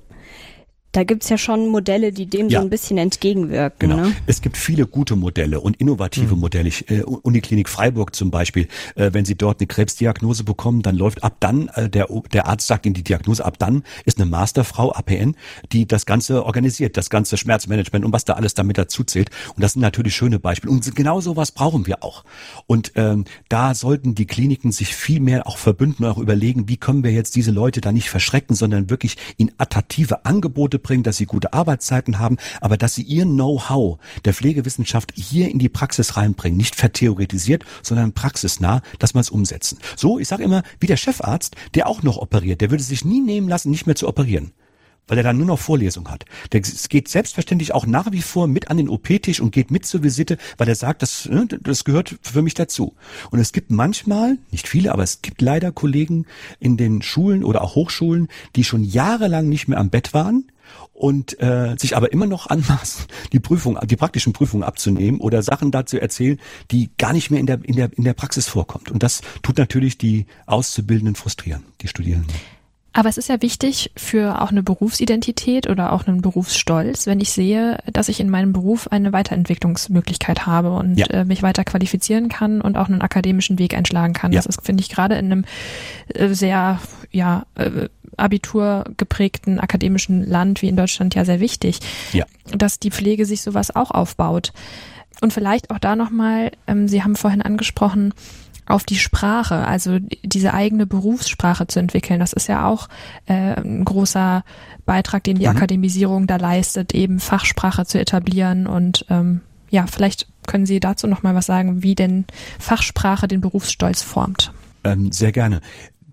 Speaker 2: da gibt's ja schon Modelle, die dem ja. so ein bisschen entgegenwirken.
Speaker 4: Genau. Ne? Es gibt viele gute Modelle und innovative mhm. Modelle. Ich, äh, Uniklinik Freiburg zum Beispiel, äh, wenn Sie dort eine Krebsdiagnose bekommen, dann läuft ab dann, äh, der, der Arzt sagt Ihnen die Diagnose, ab dann ist eine Masterfrau, APN, die das Ganze organisiert, das ganze Schmerzmanagement und was da alles damit dazu zählt. Und das sind natürlich schöne Beispiele. Und genau sowas brauchen wir auch. Und ähm, da sollten die Kliniken sich viel mehr auch verbünden, auch überlegen, wie können wir jetzt diese Leute da nicht verschrecken, sondern wirklich in attraktive Angebote mitbringen, dass sie gute Arbeitszeiten haben, aber dass sie ihr Know-how der Pflegewissenschaft hier in die Praxis reinbringen, nicht vertheoretisiert, sondern praxisnah, dass man es umsetzen. So, ich sage immer, wie der Chefarzt, der auch noch operiert, der würde sich nie nehmen lassen, nicht mehr zu operieren weil er dann nur noch Vorlesung hat. Der geht selbstverständlich auch nach wie vor mit an den OP-Tisch und geht mit zur Visite, weil er sagt, das, ne, das gehört für mich dazu. Und es gibt manchmal, nicht viele, aber es gibt leider Kollegen in den Schulen oder auch Hochschulen, die schon jahrelang nicht mehr am Bett waren, und äh, sich aber immer noch anmaßen, die Prüfung, die praktischen Prüfungen abzunehmen oder Sachen dazu erzählen, die gar nicht mehr in der in der in der Praxis vorkommt. Und das tut natürlich die Auszubildenden frustrieren, die Studierenden.
Speaker 3: Aber es ist ja wichtig für auch eine Berufsidentität oder auch einen Berufsstolz, wenn ich sehe, dass ich in meinem Beruf eine Weiterentwicklungsmöglichkeit habe und ja. äh, mich weiter qualifizieren kann und auch einen akademischen Weg einschlagen kann. Ja. Das ist, finde ich, gerade in einem äh, sehr, ja, äh, Abitur geprägten akademischen Land wie in Deutschland ja sehr wichtig, ja. dass die Pflege sich sowas auch aufbaut. Und vielleicht auch da nochmal, ähm, Sie haben vorhin angesprochen, auf die Sprache, also diese eigene Berufssprache zu entwickeln. Das ist ja auch äh, ein großer Beitrag, den die mhm. Akademisierung da leistet, eben Fachsprache zu etablieren. Und ähm, ja, vielleicht können Sie dazu noch mal was sagen, wie denn Fachsprache den Berufsstolz formt.
Speaker 4: Ähm, sehr gerne.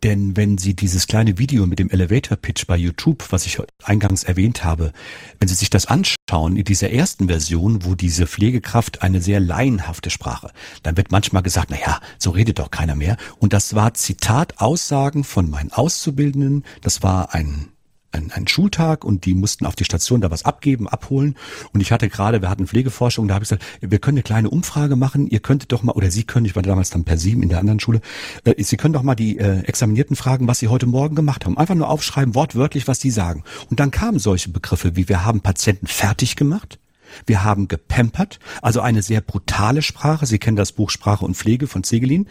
Speaker 4: Denn wenn Sie dieses kleine Video mit dem Elevator Pitch bei YouTube, was ich eingangs erwähnt habe, wenn Sie sich das anschauen, in dieser ersten Version, wo diese Pflegekraft eine sehr laienhafte Sprache, dann wird manchmal gesagt, na ja, so redet doch keiner mehr. Und das war Zitat Aussagen von meinen Auszubildenden. Das war ein ein, ein Schultag und die mussten auf die Station da was abgeben, abholen. Und ich hatte gerade, wir hatten Pflegeforschung, da habe ich gesagt, wir können eine kleine Umfrage machen. Ihr könntet doch mal, oder Sie können, ich war damals dann per sieben in der anderen Schule, äh, Sie können doch mal die äh, Examinierten fragen, was Sie heute Morgen gemacht haben. Einfach nur aufschreiben, wortwörtlich, was die sagen. Und dann kamen solche Begriffe wie, wir haben Patienten fertig gemacht. Wir haben gepampert, also eine sehr brutale Sprache. Sie kennen das Buch Sprache und Pflege von Zegelin.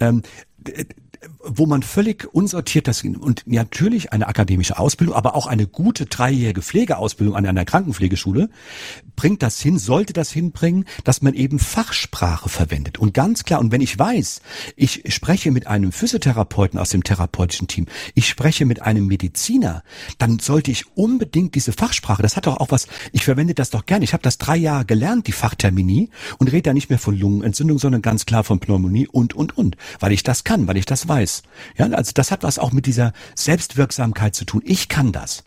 Speaker 4: Ähm, wo man völlig unsortiert das und natürlich eine akademische Ausbildung, aber auch eine gute dreijährige Pflegeausbildung an einer Krankenpflegeschule bringt das hin, sollte das hinbringen, dass man eben Fachsprache verwendet. Und ganz klar, und wenn ich weiß, ich spreche mit einem Physiotherapeuten aus dem therapeutischen Team, ich spreche mit einem Mediziner, dann sollte ich unbedingt diese Fachsprache, das hat doch auch was, ich verwende das doch gern. Ich habe das drei Jahre gelernt, die Fachtermini, und rede da nicht mehr von Lungenentzündung, sondern ganz klar von Pneumonie und, und, und, weil ich das kann, weil ich das weiß. Ja, also das hat was auch mit dieser Selbstwirksamkeit zu tun. Ich kann das.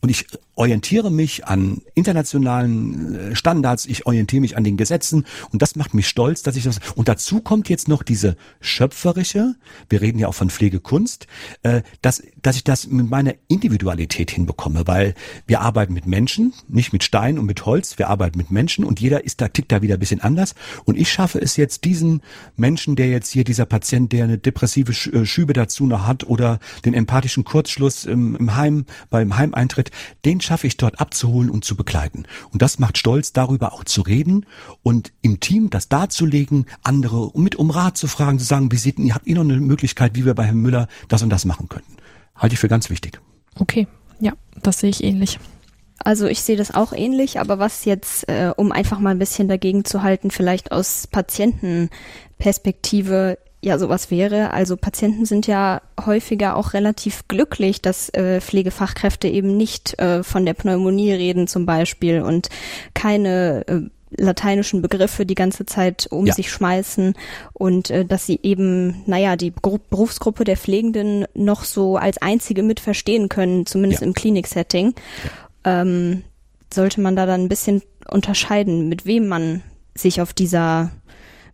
Speaker 4: Und ich orientiere mich an internationalen äh, Standards, ich orientiere mich an den Gesetzen und das macht mich stolz, dass ich das. Und dazu kommt jetzt noch diese schöpferische, wir reden ja auch von Pflegekunst, äh, dass, dass ich das mit meiner Individualität hinbekomme, weil wir arbeiten mit Menschen, nicht mit Stein und mit Holz, wir arbeiten mit Menschen und jeder ist da, tickt da wieder ein bisschen anders. Und ich schaffe es jetzt diesen Menschen, der jetzt hier, dieser Patient, der eine depressive äh, Schübe dazu noch hat oder den empathischen Kurzschluss im, im Heim, beim Heimeintritt, den schaffe ich dort abzuholen und zu begleiten. Und das macht stolz, darüber auch zu reden und im Team das darzulegen, andere mit um Rat zu fragen, zu sagen, wie sieht, habt ihr noch eine Möglichkeit, wie wir bei Herrn Müller das und das machen könnten. Halte ich für ganz wichtig.
Speaker 3: Okay, ja, das sehe ich ähnlich.
Speaker 2: Also ich sehe das auch ähnlich, aber was jetzt, äh, um einfach mal ein bisschen dagegen zu halten, vielleicht aus Patientenperspektive ja sowas wäre. Also Patienten sind ja häufiger auch relativ glücklich, dass äh, Pflegefachkräfte eben nicht äh, von der Pneumonie reden zum Beispiel und keine äh, lateinischen Begriffe die ganze Zeit um ja. sich schmeißen und äh, dass sie eben, naja, die Gru Berufsgruppe der Pflegenden noch so als einzige mit verstehen können, zumindest ja. im Kliniksetting. Ja. Ähm, sollte man da dann ein bisschen unterscheiden, mit wem man sich auf dieser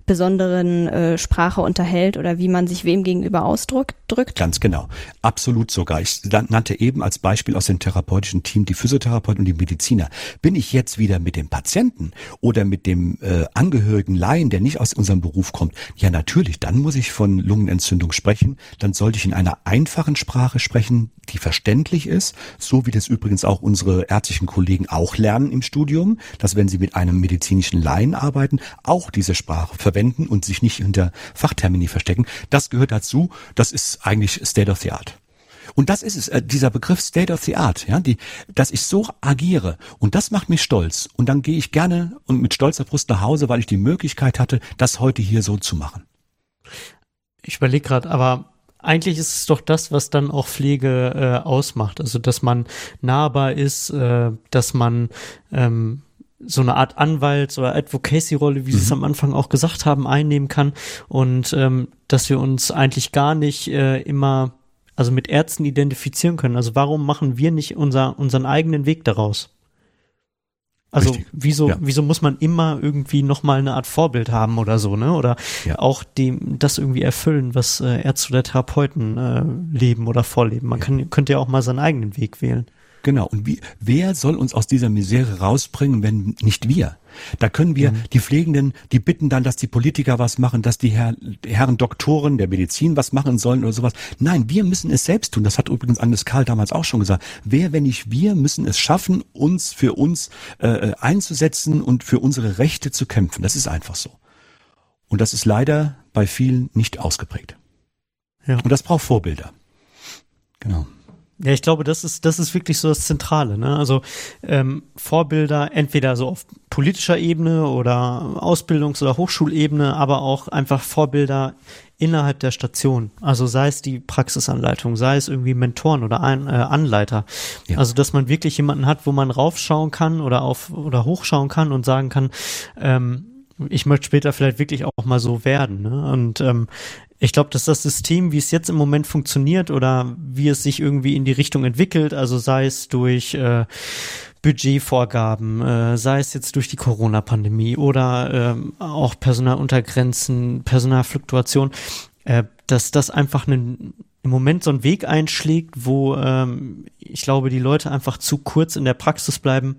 Speaker 2: besonderen äh, Sprache unterhält oder wie man sich wem gegenüber ausdrückt. Drückt.
Speaker 4: Ganz genau. Absolut sogar. Ich nannte eben als Beispiel aus dem therapeutischen Team die Physiotherapeuten und die Mediziner. Bin ich jetzt wieder mit dem Patienten oder mit dem äh, Angehörigen Laien, der nicht aus unserem Beruf kommt? Ja, natürlich, dann muss ich von Lungenentzündung sprechen. Dann sollte ich in einer einfachen Sprache sprechen, die verständlich ist, so wie das übrigens auch unsere ärztlichen Kollegen auch lernen im Studium, dass wenn sie mit einem medizinischen Laien arbeiten, auch diese Sprache verwenden und sich nicht hinter Fachtermini verstecken. Das gehört dazu. Das ist eigentlich State of the Art. Und das ist es, äh, dieser Begriff State of the Art, ja, die, dass ich so agiere und das macht mich stolz. Und dann gehe ich gerne und mit stolzer Brust nach Hause, weil ich die Möglichkeit hatte, das heute hier so zu machen.
Speaker 1: Ich überlege gerade, aber eigentlich ist es doch das, was dann auch Pflege äh, ausmacht. Also dass man nahbar ist, äh, dass man ähm, so eine Art Anwalts- oder Advocacy-Rolle, wie mhm. Sie es mhm. am Anfang auch gesagt haben, einnehmen kann und ähm, dass wir uns eigentlich gar nicht äh, immer also mit Ärzten identifizieren können. Also warum machen wir nicht unser, unseren eigenen Weg daraus? Also Richtig. wieso, ja. wieso muss man immer irgendwie nochmal eine Art Vorbild haben oder so, ne? Oder ja. auch dem das irgendwie erfüllen, was äh, Ärzte oder Therapeuten äh, leben oder vorleben. Man ja. kann, könnte ja auch mal seinen eigenen Weg wählen.
Speaker 4: Genau. Und wie, wer soll uns aus dieser Misere rausbringen, wenn nicht wir? Da können wir mhm. die Pflegenden, die bitten dann, dass die Politiker was machen, dass die Herr, Herren Doktoren der Medizin was machen sollen oder sowas. Nein, wir müssen es selbst tun. Das hat übrigens Agnes Karl damals auch schon gesagt. Wer, wenn nicht wir, müssen es schaffen, uns für uns äh, einzusetzen und für unsere Rechte zu kämpfen. Das ist einfach so. Und das ist leider bei vielen nicht ausgeprägt. Ja. Und das braucht Vorbilder. Genau.
Speaker 1: Ja, ich glaube, das ist, das ist wirklich so das Zentrale. Ne? Also ähm, Vorbilder entweder so auf politischer Ebene oder Ausbildungs- oder Hochschulebene, aber auch einfach Vorbilder innerhalb der Station. Also sei es die Praxisanleitung, sei es irgendwie Mentoren oder ein, äh, Anleiter. Ja. Also dass man wirklich jemanden hat, wo man raufschauen kann oder auf oder hochschauen kann und sagen kann, ähm, ich möchte später vielleicht wirklich auch mal so werden. Ne? Und ähm, ich glaube, dass das System, wie es jetzt im Moment funktioniert oder wie es sich irgendwie in die Richtung entwickelt, also sei es durch äh, Budgetvorgaben, äh, sei es jetzt durch die Corona-Pandemie oder äh, auch Personaluntergrenzen, Personalfluktuation, äh, dass das einfach einen, im Moment so einen Weg einschlägt, wo ähm, ich glaube, die Leute einfach zu kurz in der Praxis bleiben,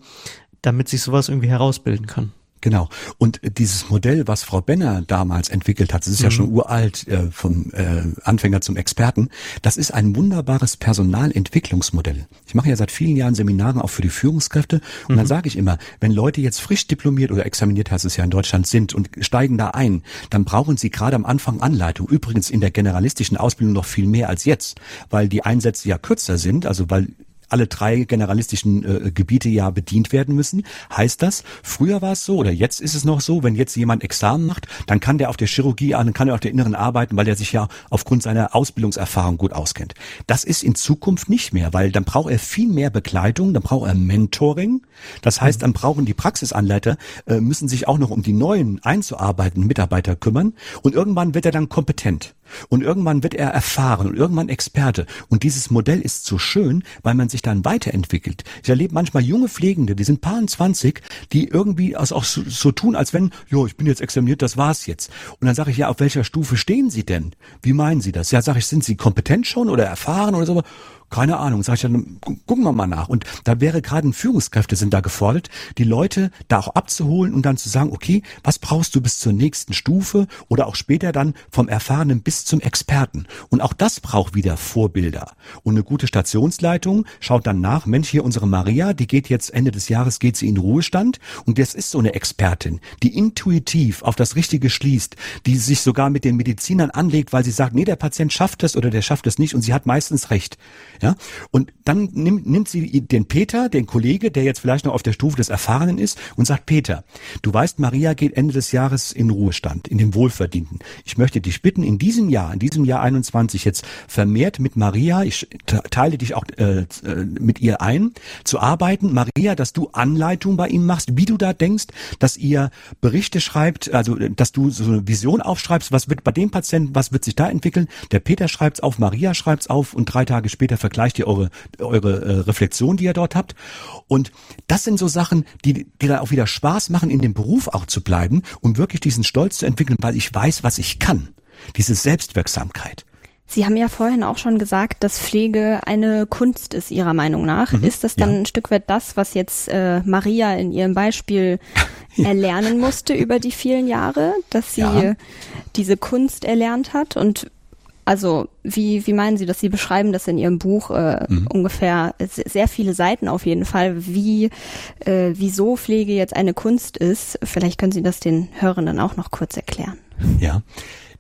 Speaker 1: damit sich sowas irgendwie herausbilden kann.
Speaker 4: Genau. Und dieses Modell, was Frau Benner damals entwickelt hat, das ist mhm. ja schon uralt, äh, vom äh, Anfänger zum Experten, das ist ein wunderbares Personalentwicklungsmodell. Ich mache ja seit vielen Jahren Seminare auch für die Führungskräfte und mhm. dann sage ich immer, wenn Leute jetzt frisch diplomiert oder examiniert heißt es ja in Deutschland sind und steigen da ein, dann brauchen sie gerade am Anfang Anleitung. Übrigens in der generalistischen Ausbildung noch viel mehr als jetzt, weil die Einsätze ja kürzer sind, also weil alle drei generalistischen äh, Gebiete ja bedient werden müssen. Heißt das, früher war es so oder jetzt ist es noch so, wenn jetzt jemand Examen macht, dann kann der auf der Chirurgie, dann kann er auf der inneren arbeiten, weil er sich ja aufgrund seiner Ausbildungserfahrung gut auskennt. Das ist in Zukunft nicht mehr, weil dann braucht er viel mehr Begleitung, dann braucht er Mentoring. Das heißt, dann brauchen die Praxisanleiter, äh, müssen sich auch noch um die neuen einzuarbeitenden Mitarbeiter kümmern und irgendwann wird er dann kompetent. Und irgendwann wird er erfahren und irgendwann Experte. Und dieses Modell ist so schön, weil man sich dann weiterentwickelt. Ich erlebe manchmal junge Pflegende, die sind paar 20, die irgendwie auch so, so tun, als wenn, jo, ich bin jetzt examiniert, das war's jetzt. Und dann sage ich, ja, auf welcher Stufe stehen Sie denn? Wie meinen Sie das? Ja, sage ich, sind Sie kompetent schon oder erfahren oder so? Keine Ahnung, sag ich dann, gucken wir mal nach. Und da wäre gerade Führungskräfte sind da gefordert, die Leute da auch abzuholen und dann zu sagen, okay, was brauchst du bis zur nächsten Stufe oder auch später dann vom Erfahrenen bis zum Experten. Und auch das braucht wieder Vorbilder. Und eine gute Stationsleitung schaut dann nach, Mensch, hier unsere Maria, die geht jetzt Ende des Jahres, geht sie in Ruhestand und das ist so eine Expertin, die intuitiv auf das Richtige schließt, die sich sogar mit den Medizinern anlegt, weil sie sagt, nee, der Patient schafft es oder der schafft es nicht und sie hat meistens recht Ja, und dann nimmt, nimmt sie den Peter, den Kollege, der jetzt vielleicht noch auf der Stufe des Erfahrenen ist, und sagt, Peter, du weißt, Maria geht Ende des Jahres in Ruhestand, in dem Wohlverdienten. Ich möchte dich bitten, in diesem Jahr, in diesem Jahr 21 jetzt vermehrt mit Maria, ich teile dich auch äh, äh, mit ihr ein, zu arbeiten. Maria, dass du Anleitung bei ihm machst, wie du da denkst, dass ihr Berichte schreibt, also dass du so eine Vision aufschreibst, was wird bei dem Patienten, was wird sich da entwickeln. Der Peter schreibt's auf, Maria schreibt's auf und drei Tage später vergleicht ihr eure, eure äh, Reflexion, die ihr dort habt. Und das sind so Sachen, die, die dann auch wieder Spaß machen, in dem Beruf auch zu bleiben, um wirklich diesen Stolz zu entwickeln, weil ich weiß, was ich kann. Diese Selbstwirksamkeit.
Speaker 2: Sie haben ja vorhin auch schon gesagt, dass Pflege eine Kunst ist, Ihrer Meinung nach. Mhm, ist das dann ja. ein Stück weit das, was jetzt äh, Maria in ihrem Beispiel ja. erlernen musste über die vielen Jahre, dass sie ja. diese Kunst erlernt hat? Und also wie, wie meinen Sie dass Sie beschreiben das in Ihrem Buch äh, mhm. ungefähr sehr viele Seiten auf jeden Fall, wie äh, wieso Pflege jetzt eine Kunst ist. Vielleicht können Sie das den Hörenden auch noch kurz erklären.
Speaker 4: Ja.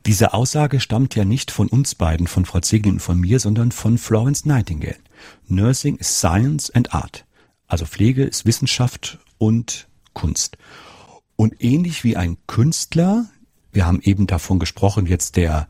Speaker 4: Diese Aussage stammt ja nicht von uns beiden, von Frau Ziegel und von mir, sondern von Florence Nightingale. Nursing is Science and Art. Also Pflege ist Wissenschaft und Kunst. Und ähnlich wie ein Künstler, wir haben eben davon gesprochen, jetzt der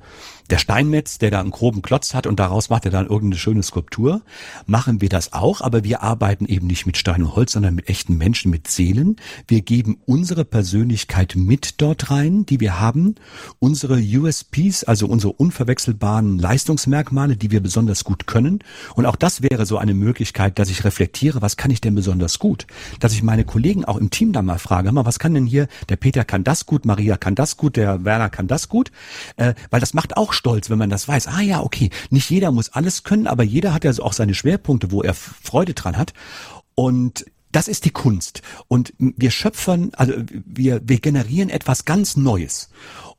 Speaker 4: der Steinmetz, der da einen groben Klotz hat und daraus macht er dann irgendeine schöne Skulptur, machen wir das auch, aber wir arbeiten eben nicht mit Stein und Holz, sondern mit echten Menschen, mit Seelen. Wir geben unsere Persönlichkeit mit dort rein, die wir haben, unsere USPs, also unsere unverwechselbaren Leistungsmerkmale, die wir besonders gut können. Und auch das wäre so eine Möglichkeit, dass ich reflektiere, was kann ich denn besonders gut? Dass ich meine Kollegen auch im Team dann mal frage, mal, was kann denn hier, der Peter kann das gut, Maria kann das gut, der Werner kann das gut, äh, weil das macht auch stolz, wenn man das weiß. Ah ja, okay, nicht jeder muss alles können, aber jeder hat ja auch seine Schwerpunkte, wo er Freude dran hat. Und das ist die Kunst. Und wir schöpfern, also wir, wir generieren etwas ganz Neues.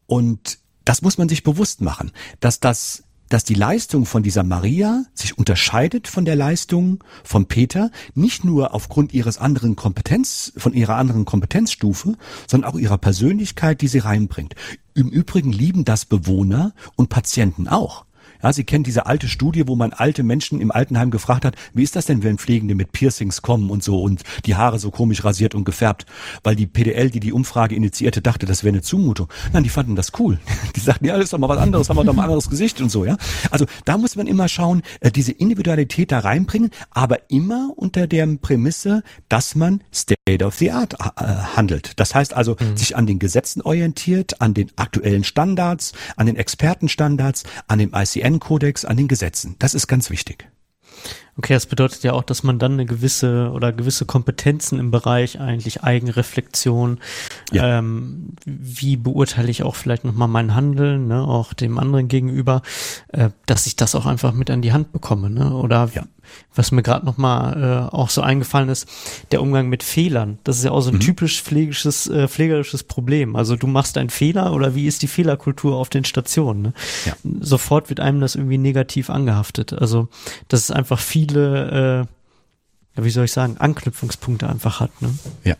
Speaker 4: Und das muss man sich bewusst machen, dass das dass die Leistung von dieser Maria sich unterscheidet von der Leistung von Peter, nicht nur aufgrund ihres anderen Kompetenz, von ihrer anderen Kompetenzstufe, sondern auch ihrer Persönlichkeit, die sie reinbringt. Im Übrigen lieben das Bewohner und Patienten auch. Ja, Sie kennen diese alte Studie, wo man alte Menschen im Altenheim gefragt hat, wie ist das denn, wenn Pflegende mit Piercings kommen und so und die Haare so komisch rasiert und gefärbt, weil die PDL, die die Umfrage initiierte, dachte, das wäre eine Zumutung. Nein, die fanden das cool. Die sagten, ja, das ist doch mal was anderes, haben wir doch mal ein anderes Gesicht und so, ja. Also da muss man immer schauen, äh, diese Individualität da reinbringen, aber immer unter der Prämisse, dass man State of the Art äh, handelt. Das heißt also, mhm. sich an den Gesetzen orientiert, an den aktuellen Standards, an den Expertenstandards, an dem ICN UN-Kodex an den Gesetzen. Das ist ganz wichtig.
Speaker 1: Okay, das bedeutet ja auch, dass man dann eine gewisse oder gewisse Kompetenzen im Bereich eigentlich Eigenreflexion, ja. ähm, wie beurteile ich auch vielleicht nochmal mein Handeln, ne, auch dem anderen gegenüber, äh, dass ich das auch einfach mit an die Hand bekomme, ne? Oder ja was mir gerade noch mal äh, auch so eingefallen ist, der Umgang mit Fehlern. Das ist ja auch so ein mhm. typisch pflegisches, äh, pflegerisches Problem. Also du machst einen Fehler oder wie ist die Fehlerkultur auf den Stationen? Ne? Ja. Sofort wird einem das irgendwie negativ angehaftet. Also dass es einfach viele, äh, wie soll ich sagen, Anknüpfungspunkte einfach hat. Ne?
Speaker 4: Ja.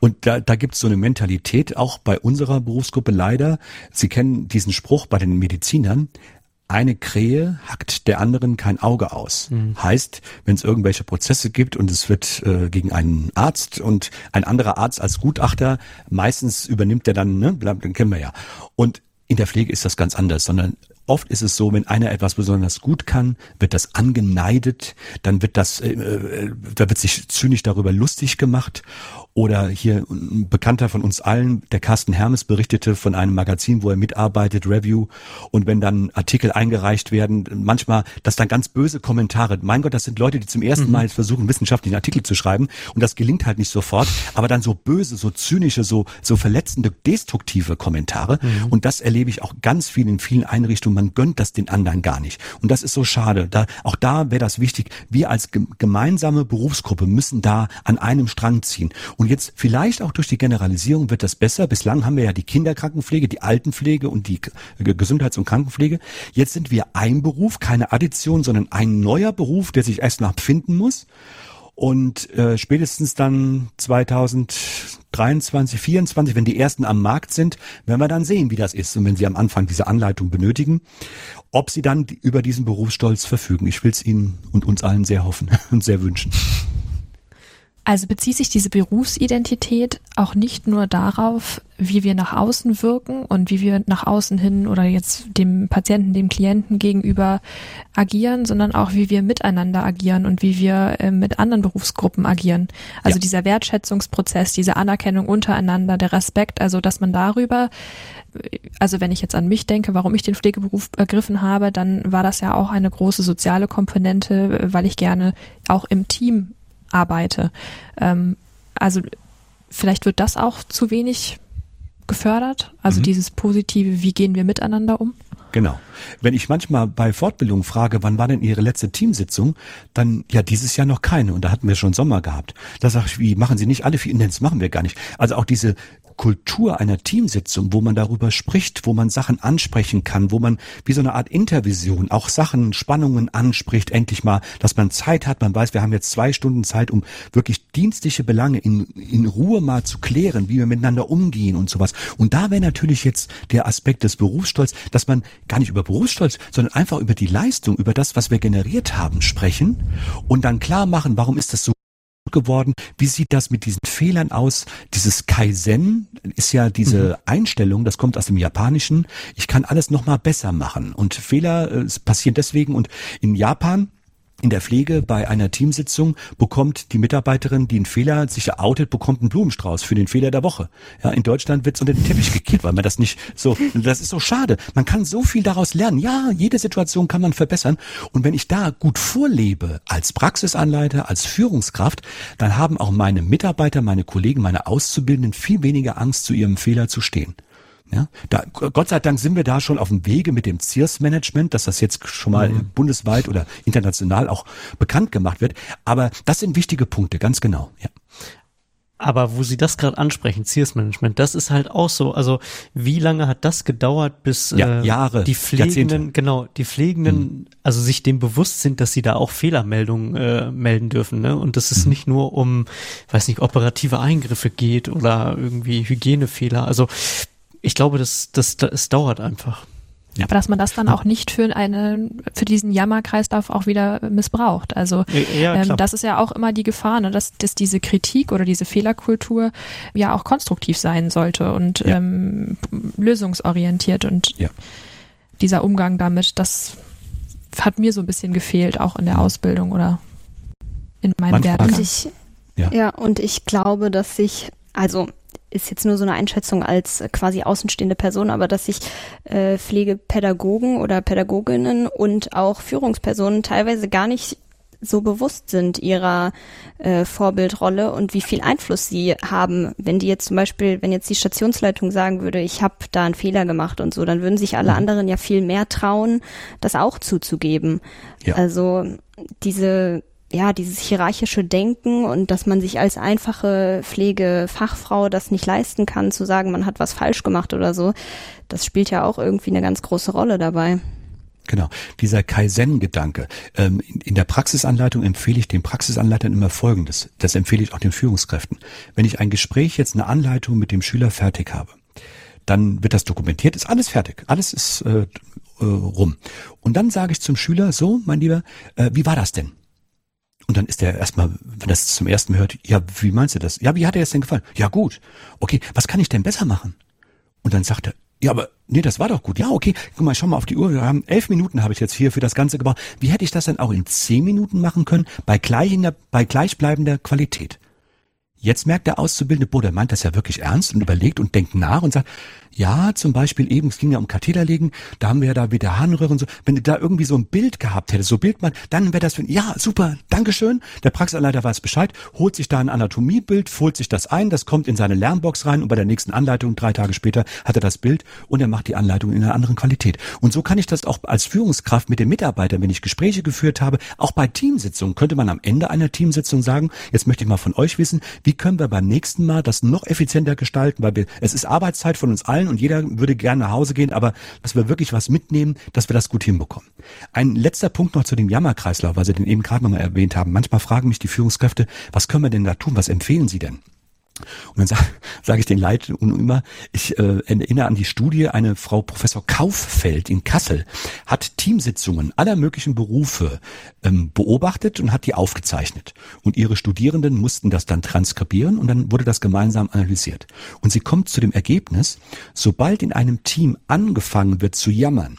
Speaker 4: Und da, da gibt es so eine Mentalität, auch bei unserer Berufsgruppe leider. Sie kennen diesen Spruch bei den Medizinern, eine Krähe hackt der anderen kein Auge aus. Mhm. Heißt, wenn es irgendwelche Prozesse gibt und es wird äh, gegen einen Arzt und ein anderer Arzt als Gutachter, meistens übernimmt der dann, ne, den kennen wir ja. Und in der Pflege ist das ganz anders, sondern oft ist es so, wenn einer etwas besonders gut kann, wird das angeneidet, dann wird das, äh, äh da wird sich zynisch darüber lustig gemacht oder hier ein Bekannter von uns allen, der Carsten Hermes, berichtete von einem Magazin, wo er mitarbeitet, Review. Und wenn dann Artikel eingereicht werden, manchmal, dass dann ganz böse Kommentare, mein Gott, das sind Leute, die zum ersten mhm. Mal versuchen, wissenschaftlichen Artikel zu schreiben. Und das gelingt halt nicht sofort. Aber dann so böse, so zynische, so, so verletzende, destruktive Kommentare. Mhm. Und das erlebe ich auch ganz viel in vielen Einrichtungen. Man gönnt das den anderen gar nicht. Und das ist so schade. Da, auch da wäre das wichtig. Wir als gemeinsame Berufsgruppe müssen da an einem Strang ziehen. Und jetzt vielleicht auch durch die Generalisierung wird das besser. Bislang haben wir ja die Kinderkrankenpflege, die Altenpflege und die Gesundheits- und Krankenpflege. Jetzt sind wir ein Beruf, keine Addition, sondern ein neuer Beruf, der sich erst noch finden muss. Und äh, spätestens dann 2023, 2024, wenn die ersten am Markt sind, werden wir dann sehen, wie das ist. Und wenn sie am Anfang diese Anleitung benötigen, ob sie dann über diesen Berufsstolz verfügen. Ich will es Ihnen und uns allen sehr hoffen und sehr wünschen.
Speaker 3: Also bezieht sich diese Berufsidentität auch nicht nur darauf, wie wir nach außen wirken und wie wir nach außen hin oder jetzt dem Patienten, dem Klienten gegenüber agieren, sondern auch wie wir miteinander agieren und wie wir äh, mit anderen Berufsgruppen agieren. Also ja. dieser Wertschätzungsprozess, diese Anerkennung untereinander, der Respekt, also dass man darüber also wenn ich jetzt an mich denke, warum ich den Pflegeberuf ergriffen habe, dann war das ja auch eine große soziale Komponente, weil ich gerne auch im Team arbeite. Ähm, also vielleicht wird das auch zu wenig gefördert, also mhm. dieses positive, wie gehen wir miteinander um?
Speaker 4: Genau. Wenn ich manchmal bei Fortbildungen frage, wann war denn Ihre letzte Teamsitzung, dann ja dieses Jahr noch keine und da hatten wir schon Sommer gehabt. Da sage ich, wie machen Sie nicht alle vier? Nein, das machen wir gar nicht. Also auch diese Kultur einer Teamsitzung, wo man darüber spricht, wo man Sachen ansprechen kann, wo man wie so eine Art Intervision auch Sachen, Spannungen anspricht, endlich mal, dass man Zeit hat, man weiß, wir haben jetzt zwei Stunden Zeit, um wirklich dienstliche Belange in, in Ruhe mal zu klären, wie wir miteinander umgehen und sowas. Und da wäre natürlich jetzt der Aspekt des Berufsstolz, dass man gar nicht über Berufsstolz, sondern einfach über die Leistung, über das, was wir generiert haben, sprechen und dann klar machen, warum ist das so geworden. Wie sieht das mit diesen Fehlern aus? Dieses Kaizen ist ja diese mhm. Einstellung, das kommt aus dem Japanischen. Ich kann alles noch mal besser machen und Fehler äh, passieren deswegen und in Japan in der Pflege bei einer Teamsitzung bekommt die Mitarbeiterin, die einen Fehler sich outet, bekommt einen Blumenstrauß für den Fehler der Woche. Ja, in Deutschland wird's unter den Teppich gekehrt, weil man das nicht so, das ist so schade. Man kann so viel daraus lernen. Ja, jede Situation kann man verbessern. Und wenn ich da gut vorlebe, als Praxisanleiter, als Führungskraft, dann haben auch meine Mitarbeiter, meine Kollegen, meine Auszubildenden viel weniger Angst, zu ihrem Fehler zu stehen. Ja, da, Gott sei Dank sind wir da schon auf dem Wege mit dem CIRS-Management, dass das jetzt schon mal mhm. bundesweit oder international auch bekannt gemacht wird. Aber das sind wichtige Punkte, ganz genau. Ja.
Speaker 1: Aber wo Sie das gerade ansprechen, CIRS-Management, das ist halt auch so. Also wie lange hat das gedauert, bis
Speaker 4: ja, äh, Jahre,
Speaker 1: die Pflegenden, Jahrzehnte. genau, die Pflegenden, mhm. also sich dem bewusst sind, dass sie da auch Fehlermeldungen äh, melden dürfen, ne? Und dass es mhm. nicht nur um, weiß nicht, operative Eingriffe geht oder irgendwie Hygienefehler. Also ich glaube, das, das, das, es dauert einfach.
Speaker 3: Ja. Aber dass man das dann auch nicht für eine, für diesen Jammerkreislauf auch wieder missbraucht. Also ja, ähm, das ist ja auch immer die Gefahr, ne, dass, dass diese Kritik oder diese Fehlerkultur ja auch konstruktiv sein sollte und ja. ähm, lösungsorientiert und ja. dieser Umgang damit, das hat mir so ein bisschen gefehlt, auch in der Ausbildung oder in meinem Werdegang.
Speaker 2: ja. ja, und ich glaube, dass sich, also ist jetzt nur so eine Einschätzung als quasi außenstehende Person, aber dass sich äh, Pflegepädagogen oder Pädagoginnen und auch Führungspersonen teilweise gar nicht so bewusst sind ihrer äh, Vorbildrolle und wie viel Einfluss sie haben. Wenn die jetzt zum Beispiel, wenn jetzt die Stationsleitung sagen würde, ich habe da einen Fehler gemacht und so, dann würden sich alle mhm. anderen ja viel mehr trauen, das auch zuzugeben. Ja. Also diese ja, dieses hierarchische Denken und dass man sich als einfache Pflegefachfrau das nicht leisten kann, zu sagen, man hat was falsch gemacht oder so, das spielt ja auch irgendwie eine ganz große Rolle dabei.
Speaker 4: Genau, dieser Kaizen-Gedanke. Ähm, in der Praxisanleitung empfehle ich den Praxisanleitern immer Folgendes. Das empfehle ich auch den Führungskräften. Wenn ich ein Gespräch, jetzt eine Anleitung mit dem Schüler fertig habe, dann wird das dokumentiert, ist alles fertig, alles ist äh, äh, rum. Und dann sage ich zum Schüler, so, mein Lieber, äh, wie war das denn? Und dann ist er erstmal, wenn das zum ersten Mal hört, ja, wie meinst du das? Ja, wie hat er es denn gefallen? Ja, gut. Okay, was kann ich denn besser machen? Und dann sagt er, ja, aber nee, das war doch gut. Ja, okay, guck mal, schau mal auf die Uhr. Wir haben elf Minuten habe ich jetzt hier für das Ganze gebraucht. Wie hätte ich das denn auch in zehn Minuten machen können bei, gleich in der, bei gleichbleibender Qualität? Jetzt merkt der Auszubildende, boah, der meint das ja wirklich ernst und überlegt und denkt nach und sagt, ja, zum Beispiel eben, es ging ja um Katheterlegen, da haben wir ja da wieder Harnröhre und so. Wenn du da irgendwie so ein Bild gehabt hättest, so Bildmann, dann wäre das für, ja, super, Dankeschön. Der Praxisanleiter weiß Bescheid, holt sich da ein Anatomiebild, holt sich das ein, das kommt in seine Lernbox rein und bei der nächsten Anleitung, drei Tage später, hat er das Bild und er macht die Anleitung in einer anderen Qualität. Und so kann ich das auch als Führungskraft mit den Mitarbeitern, wenn ich Gespräche geführt habe, auch bei Teamsitzungen, könnte man am Ende einer Teamsitzung sagen, jetzt möchte ich mal von euch wissen, wie können wir beim nächsten Mal das noch effizienter gestalten, weil wir, es ist Arbeitszeit von uns allen, allen und jeder würde gerne nach Hause gehen, aber dass wir wirklich was mitnehmen, dass wir das gut hinbekommen. Ein letzter Punkt noch zu dem Jammerkreislauf, weil Sie den eben gerade nochmal erwähnt haben. Manchmal fragen mich die Führungskräfte, was können wir denn da tun? Was empfehlen Sie denn? Und dann sage sag ich den Leuten immer, ich äh, erinnere an die Studie, eine Frau Professor Kauffeld in Kassel hat Teamsitzungen aller möglichen Berufe ähm, beobachtet und hat die aufgezeichnet. Und ihre Studierenden mussten das dann transkribieren und dann wurde das gemeinsam analysiert. Und sie kommt zu dem Ergebnis, sobald in einem Team angefangen wird zu jammern,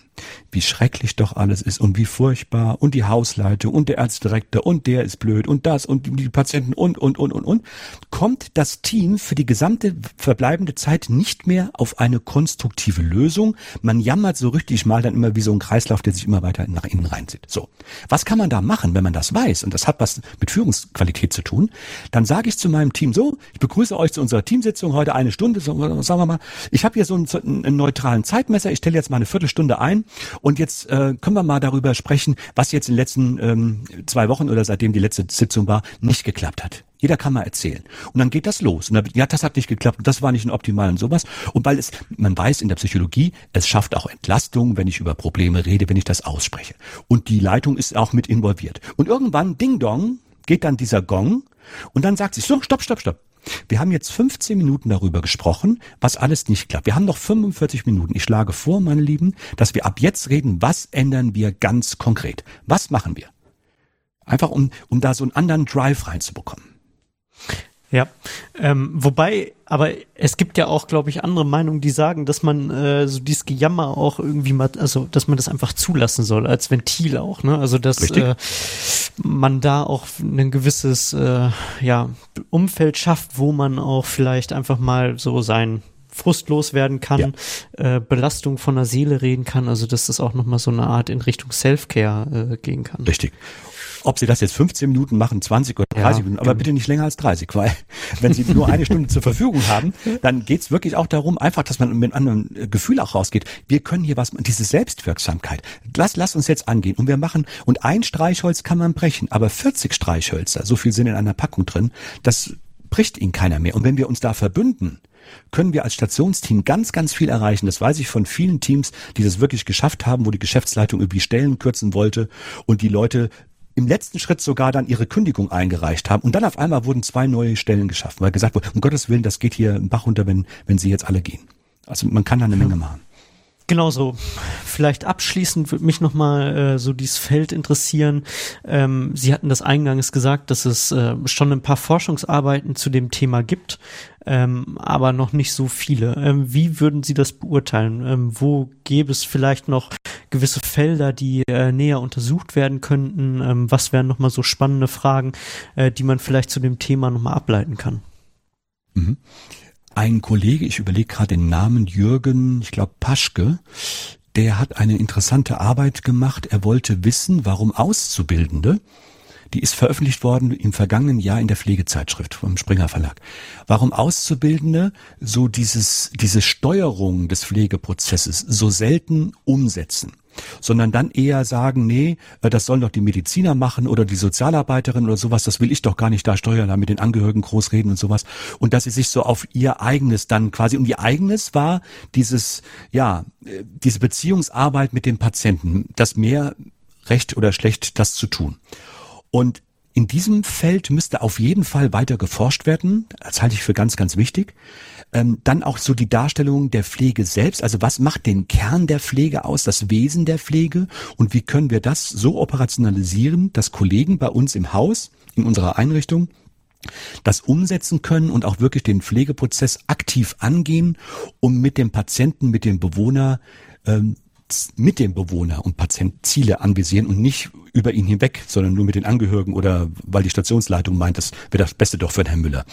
Speaker 4: wie schrecklich doch alles ist und wie furchtbar und die Hausleitung und der Ärztedirektor und der ist blöd und das und die Patienten und, und, und, und, und, kommt das Team für die gesamte verbleibende Zeit nicht mehr auf eine konstruktive Lösung. Man jammert so richtig mal dann immer wie so ein Kreislauf, der sich immer weiter nach innen reinzieht. So. Was kann man da machen, wenn man das weiß? Und das hat was mit Führungsqualität zu tun. Dann sage ich zu meinem Team so, ich begrüße euch zu unserer Teamsitzung heute eine Stunde, sagen wir mal, ich habe hier so einen, einen neutralen Zeitmesser, ich stelle jetzt mal eine Viertelstunde ein und jetzt äh, können wir mal darüber sprechen, was jetzt in den letzten ähm, zwei Wochen oder seitdem die letzte Sitzung war, nicht geklappt hat. Jeder kann mal erzählen. Und dann geht das los. Und dann, ja, das hat nicht geklappt und das war nicht ein optimal und sowas. Und weil es, man weiß in der Psychologie, es schafft auch Entlastung, wenn ich über Probleme rede, wenn ich das ausspreche. Und die Leitung ist auch mit involviert. Und irgendwann, ding dong, geht dann dieser Gong und dann sagt sich so, stopp, stopp, stopp. Wir haben jetzt 15 Minuten darüber gesprochen, was alles nicht klappt. Wir haben noch 45 Minuten. Ich schlage vor, meine Lieben, dass wir ab jetzt reden, was ändern wir ganz konkret? Was machen wir? Einfach um, um da so einen anderen Drive reinzubekommen.
Speaker 1: Ja, ähm, wobei, aber es gibt ja auch, glaube ich, andere Meinungen, die sagen, dass man äh, so dieses Gejammer auch irgendwie mal, also dass man das einfach zulassen soll als Ventil auch, ne? Also dass äh, man da auch ein gewisses äh, ja Umfeld schafft, wo man auch vielleicht einfach mal so sein frustlos werden kann, ja. äh, Belastung von der Seele reden kann, also dass das auch nochmal so eine Art in Richtung Self-Care äh, gehen kann.
Speaker 4: Richtig. Ob Sie das jetzt 15 Minuten machen, 20 oder 30 ja, Minuten, aber genau. bitte nicht länger als 30, weil wenn Sie nur eine Stunde zur Verfügung haben, dann geht es wirklich auch darum, einfach, dass man mit einem anderen Gefühl auch rausgeht. Wir können hier was, diese Selbstwirksamkeit. Lass, lass uns jetzt angehen und wir machen, und ein Streichholz kann man brechen, aber 40 Streichhölzer, so viel sind in einer Packung drin, das bricht Ihnen keiner mehr. Und wenn wir uns da verbünden, können wir als Stationsteam ganz, ganz viel erreichen. Das weiß ich von vielen Teams, die das wirklich geschafft haben, wo die Geschäftsleitung irgendwie Stellen kürzen wollte und die Leute im letzten Schritt sogar dann ihre Kündigung eingereicht haben. Und dann auf einmal wurden zwei neue Stellen geschaffen, weil gesagt wurde, um Gottes Willen, das geht hier im Bach runter, wenn, wenn sie jetzt alle gehen. Also man kann da eine Menge machen.
Speaker 1: Genauso. Vielleicht abschließend würde mich nochmal äh, so dieses Feld interessieren. Ähm, Sie hatten das eingangs gesagt, dass es äh, schon ein paar Forschungsarbeiten zu dem Thema gibt, ähm, aber noch nicht so viele. Ähm, wie würden Sie das beurteilen? Ähm, wo gäbe es vielleicht noch gewisse Felder, die äh, näher untersucht werden könnten? Ähm, was wären nochmal so spannende Fragen, äh, die man vielleicht zu dem Thema nochmal ableiten kann?
Speaker 4: Mhm. Ein Kollege, ich überlege gerade den Namen Jürgen, ich glaube Paschke, der hat eine interessante Arbeit gemacht. Er wollte wissen, warum Auszubildende, die ist veröffentlicht worden im vergangenen Jahr in der Pflegezeitschrift vom Springer Verlag, warum Auszubildende so dieses, diese Steuerung des Pflegeprozesses so selten umsetzen sondern dann eher sagen, nee, äh, das sollen doch die Mediziner machen oder die Sozialarbeiterin oder sowas, das will ich doch gar nicht da steuern, da mit den Angehörigen groß reden und sowas. Und dass sie sich so auf ihr eigenes dann quasi, und ihr eigenes war dieses, ja, äh, diese Beziehungsarbeit mit dem Patienten, das mehr recht oder schlecht das zu tun. Und in diesem Feld müsste auf jeden Fall weiter geforscht werden. Das halte ich für ganz, ganz wichtig. Ähm, dann auch so die Darstellung der Pflege selbst. Also was macht den Kern der Pflege aus, das Wesen der Pflege? Und wie können wir das so operationalisieren, dass Kollegen bei uns im Haus, in unserer Einrichtung, das umsetzen können und auch wirklich den Pflegeprozess aktiv angehen, um mit dem Patienten, mit dem Bewohner ähm, mit dem Bewohner und Patient Ziele anvisieren und nicht über ihn hinweg, sondern nur mit den Angehörigen oder weil die Stationsleitung meint, das wäre das Beste doch für den Herrn Müller.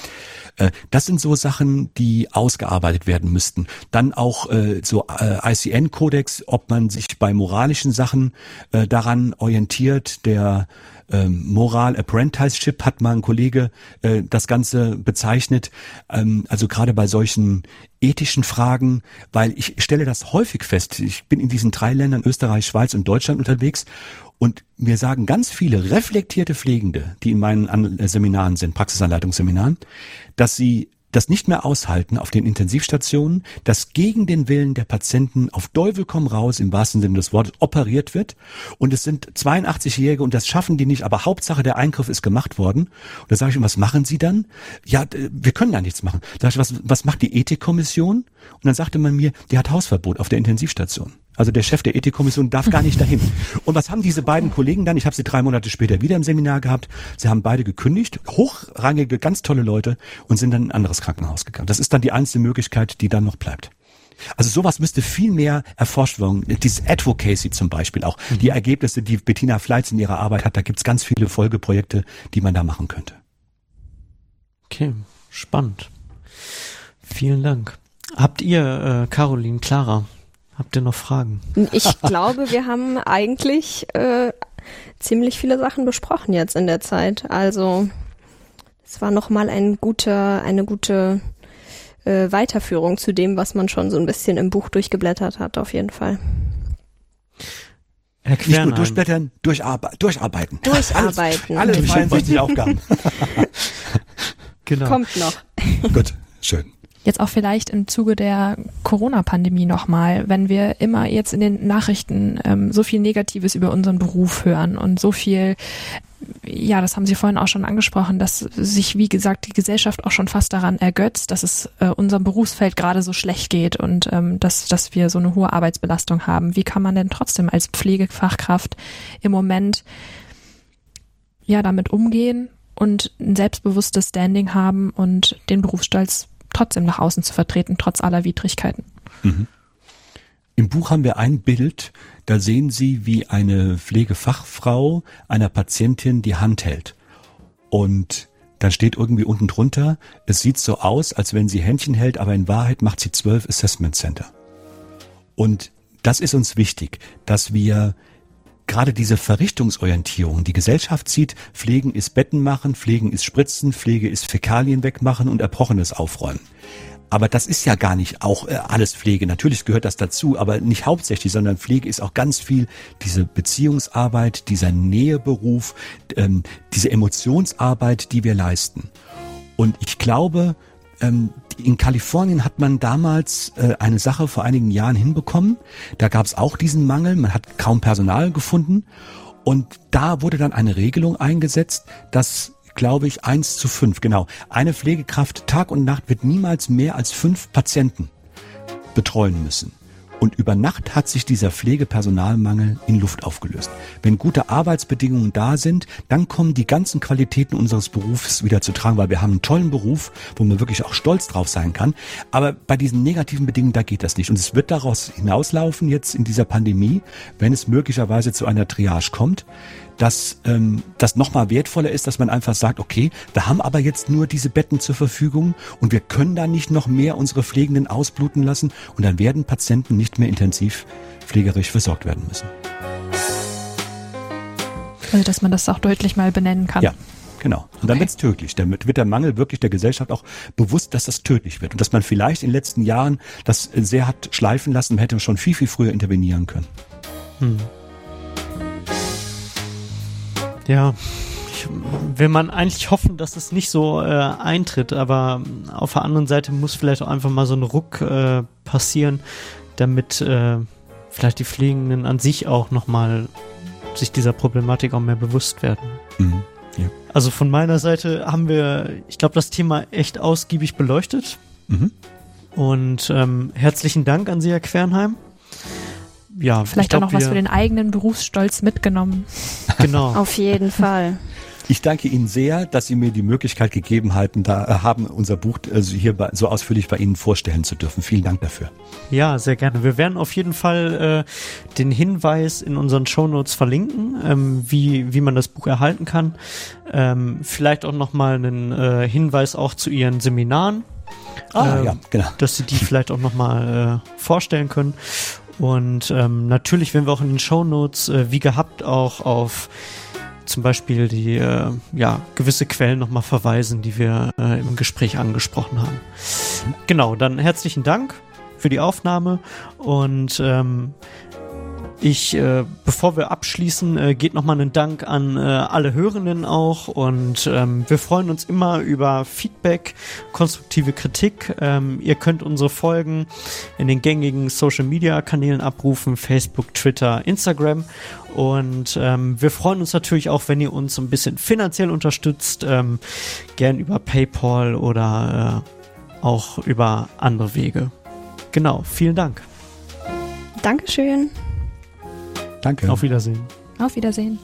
Speaker 4: Äh, das sind so Sachen, die ausgearbeitet werden müssten. Dann auch äh, so äh, ICN-Kodex, ob man sich bei moralischen Sachen daran orientiert, der ähm, Moral Apprenticeship hat mal ein Kollege äh, das Ganze bezeichnet. Ähm, also gerade bei solchen ethischen Fragen, weil ich stelle das häufig fest. Ich bin in diesen drei Ländern Österreich, Schweiz und Deutschland unterwegs und mir sagen ganz viele reflektierte Pflegende, die in meinen Seminaren sind, Praxisanleitungsseminaren, dass sie das nicht mehr aushalten auf den Intensivstationen, dass gegen den Willen der Patienten auf Teufel komm raus, im wahrsten Sinne des Wortes, operiert wird. Und es sind 82-Jährige und das schaffen die nicht, aber Hauptsache der Eingriff ist gemacht worden. Und da sage ich, was machen sie dann? Ja, wir können da nichts machen. Da sage ich, was, was macht die Ethikkommission? Und dann sagte man mir, die hat Hausverbot auf der Intensivstation. Also der Chef der Ethikkommission darf gar nicht dahin. Und was haben diese beiden Kollegen dann? Ich habe sie drei Monate später wieder im Seminar gehabt. Sie haben beide gekündigt, hochrangige, ganz tolle Leute und sind dann in ein anderes Krankenhaus gegangen. Das ist dann die einzige Möglichkeit, die dann noch bleibt. Also sowas müsste viel mehr erforscht werden. Dieses Advocacy zum Beispiel auch. Mhm. Die Ergebnisse, die Bettina Fleitz in ihrer Arbeit hat, da gibt's ganz viele Folgeprojekte, die man da machen könnte.
Speaker 1: Okay, spannend. Vielen Dank. Habt ihr, äh, Caroline, Clara, Habt ihr noch Fragen?
Speaker 2: Ich glaube, wir haben eigentlich äh, ziemlich viele Sachen besprochen jetzt in der Zeit. Also es war nochmal ein guter, eine gute äh, Weiterführung zu dem, was man schon so ein bisschen im Buch durchgeblättert hat, auf jeden Fall.
Speaker 4: Herr Nicht nur durchblättern, durcharbe durcharbeiten.
Speaker 2: Durcharbeiten.
Speaker 4: Alle, alle 62 Aufgaben.
Speaker 2: genau. Kommt noch.
Speaker 4: Gut, schön
Speaker 3: jetzt auch vielleicht im Zuge der Corona-Pandemie nochmal, wenn wir immer jetzt in den Nachrichten ähm, so viel Negatives über unseren Beruf hören und so viel ja, das haben Sie vorhin auch schon angesprochen, dass sich, wie gesagt, die Gesellschaft auch schon fast daran ergötzt, dass es äh, unserem Berufsfeld gerade so schlecht geht und ähm, dass, dass wir so eine hohe Arbeitsbelastung haben. Wie kann man denn trotzdem als Pflegefachkraft im Moment ja damit umgehen und ein selbstbewusstes Standing haben und den Berufsstolz trotzdem nach außen zu vertreten, trotz aller Widrigkeiten. Mhm.
Speaker 4: Im Buch haben wir ein Bild, da sehen Sie, wie eine Pflegefachfrau einer Patientin die Hand hält. Und da steht irgendwie unten drunter, es sieht so aus, als wenn sie Händchen hält, aber in Wahrheit macht sie zwölf Assessment Center. Und das ist uns wichtig, dass wir gerade diese Verrichtungsorientierung, die Gesellschaft sieht, Pflegen ist Betten machen, Pflegen ist Spritzen, Pflege ist Fäkalien wegmachen und Erbrochenes aufräumen. Aber das ist ja gar nicht auch äh, alles Pflege. Natürlich gehört das dazu, aber nicht hauptsächlich, sondern Pflege ist auch ganz viel diese Beziehungsarbeit, dieser Näheberuf, ähm, diese Emotionsarbeit, die wir leisten. Und ich glaube, ähm, in Kalifornien hat man damals äh, eine Sache vor einigen Jahren hinbekommen. Da gab es auch diesen Mangel, man hat kaum Personal gefunden. Und da wurde dann eine Regelung eingesetzt, dass glaube ich, eins zu fünf, genau. Eine Pflegekraft Tag und Nacht wird niemals mehr als fünf Patienten betreuen müssen. Und über Nacht hat sich dieser Pflegepersonalmangel in Luft aufgelöst. Wenn gute Arbeitsbedingungen da sind, dann kommen die ganzen Qualitäten unseres Berufs wieder zu tragen, weil wir haben einen tollen Beruf, wo man wirklich auch stolz drauf sein kann. Aber bei diesen negativen Bedingungen, da geht das nicht. Und es wird daraus hinauslaufen jetzt in dieser Pandemie, wenn es möglicherweise zu einer Triage kommt, dass ähm, das nochmal wertvoller ist, dass man einfach sagt, okay, wir haben aber jetzt nur diese Betten zur Verfügung und wir können da nicht noch mehr unsere Pflegenden ausbluten lassen und dann werden Patienten nicht mehr intensiv pflegerisch versorgt werden müssen.
Speaker 3: Also dass man das auch deutlich mal benennen kann.
Speaker 4: Ja. Genau. Und dann okay. wird es tödlich. Damit wird der Mangel wirklich der Gesellschaft auch bewusst, dass das tödlich wird. Und dass man vielleicht in den letzten Jahren das sehr hat schleifen lassen, hätte schon viel, viel früher intervenieren können. Hm.
Speaker 1: Ja, ich, will man eigentlich hoffen, dass es nicht so äh, eintritt, aber auf der anderen Seite muss vielleicht auch einfach mal so ein Ruck äh, passieren, damit äh, vielleicht die Pflegenden an sich auch nochmal sich dieser Problematik auch mehr bewusst werden. Mhm. Ja. Also von meiner Seite haben wir, ich glaube, das Thema echt ausgiebig beleuchtet. Mhm. Und ähm, herzlichen Dank an Sie, Herr Quernheim
Speaker 3: ja, vielleicht glaub, auch noch was für den eigenen Berufsstolz mitgenommen.
Speaker 2: Genau. Auf jeden Fall.
Speaker 4: Ich danke Ihnen sehr, dass Sie mir die Möglichkeit gegeben haben, da äh, haben unser Buch also hier bei, so ausführlich bei Ihnen vorstellen zu dürfen. Vielen Dank dafür.
Speaker 1: Ja, sehr gerne. Wir werden auf jeden Fall äh, den Hinweis in unseren Shownotes verlinken, ähm, wie wie man das Buch erhalten kann. Ähm, vielleicht auch noch mal einen äh, Hinweis auch zu Ihren Seminaren. Ah, äh, ja, genau. Dass Sie die vielleicht auch noch mal äh, vorstellen können. Und ähm, natürlich werden wir auch in den Show Notes äh, wie gehabt auch auf zum Beispiel die äh, ja, gewisse Quellen nochmal verweisen, die wir äh, im Gespräch angesprochen haben. Genau, dann herzlichen Dank für die Aufnahme und ähm, ich, äh, bevor wir abschließen, äh, geht nochmal ein Dank an äh, alle Hörenden auch und ähm, wir freuen uns immer über Feedback, konstruktive Kritik. Ähm, ihr könnt unsere Folgen in den gängigen Social Media Kanälen abrufen, Facebook, Twitter, Instagram und ähm, wir freuen uns natürlich auch, wenn ihr uns ein bisschen finanziell unterstützt, ähm, gern über PayPal oder äh, auch über andere Wege. Genau, vielen Dank.
Speaker 2: Dankeschön.
Speaker 4: Danke.
Speaker 1: Auf Wiedersehen.
Speaker 3: Auf Wiedersehen.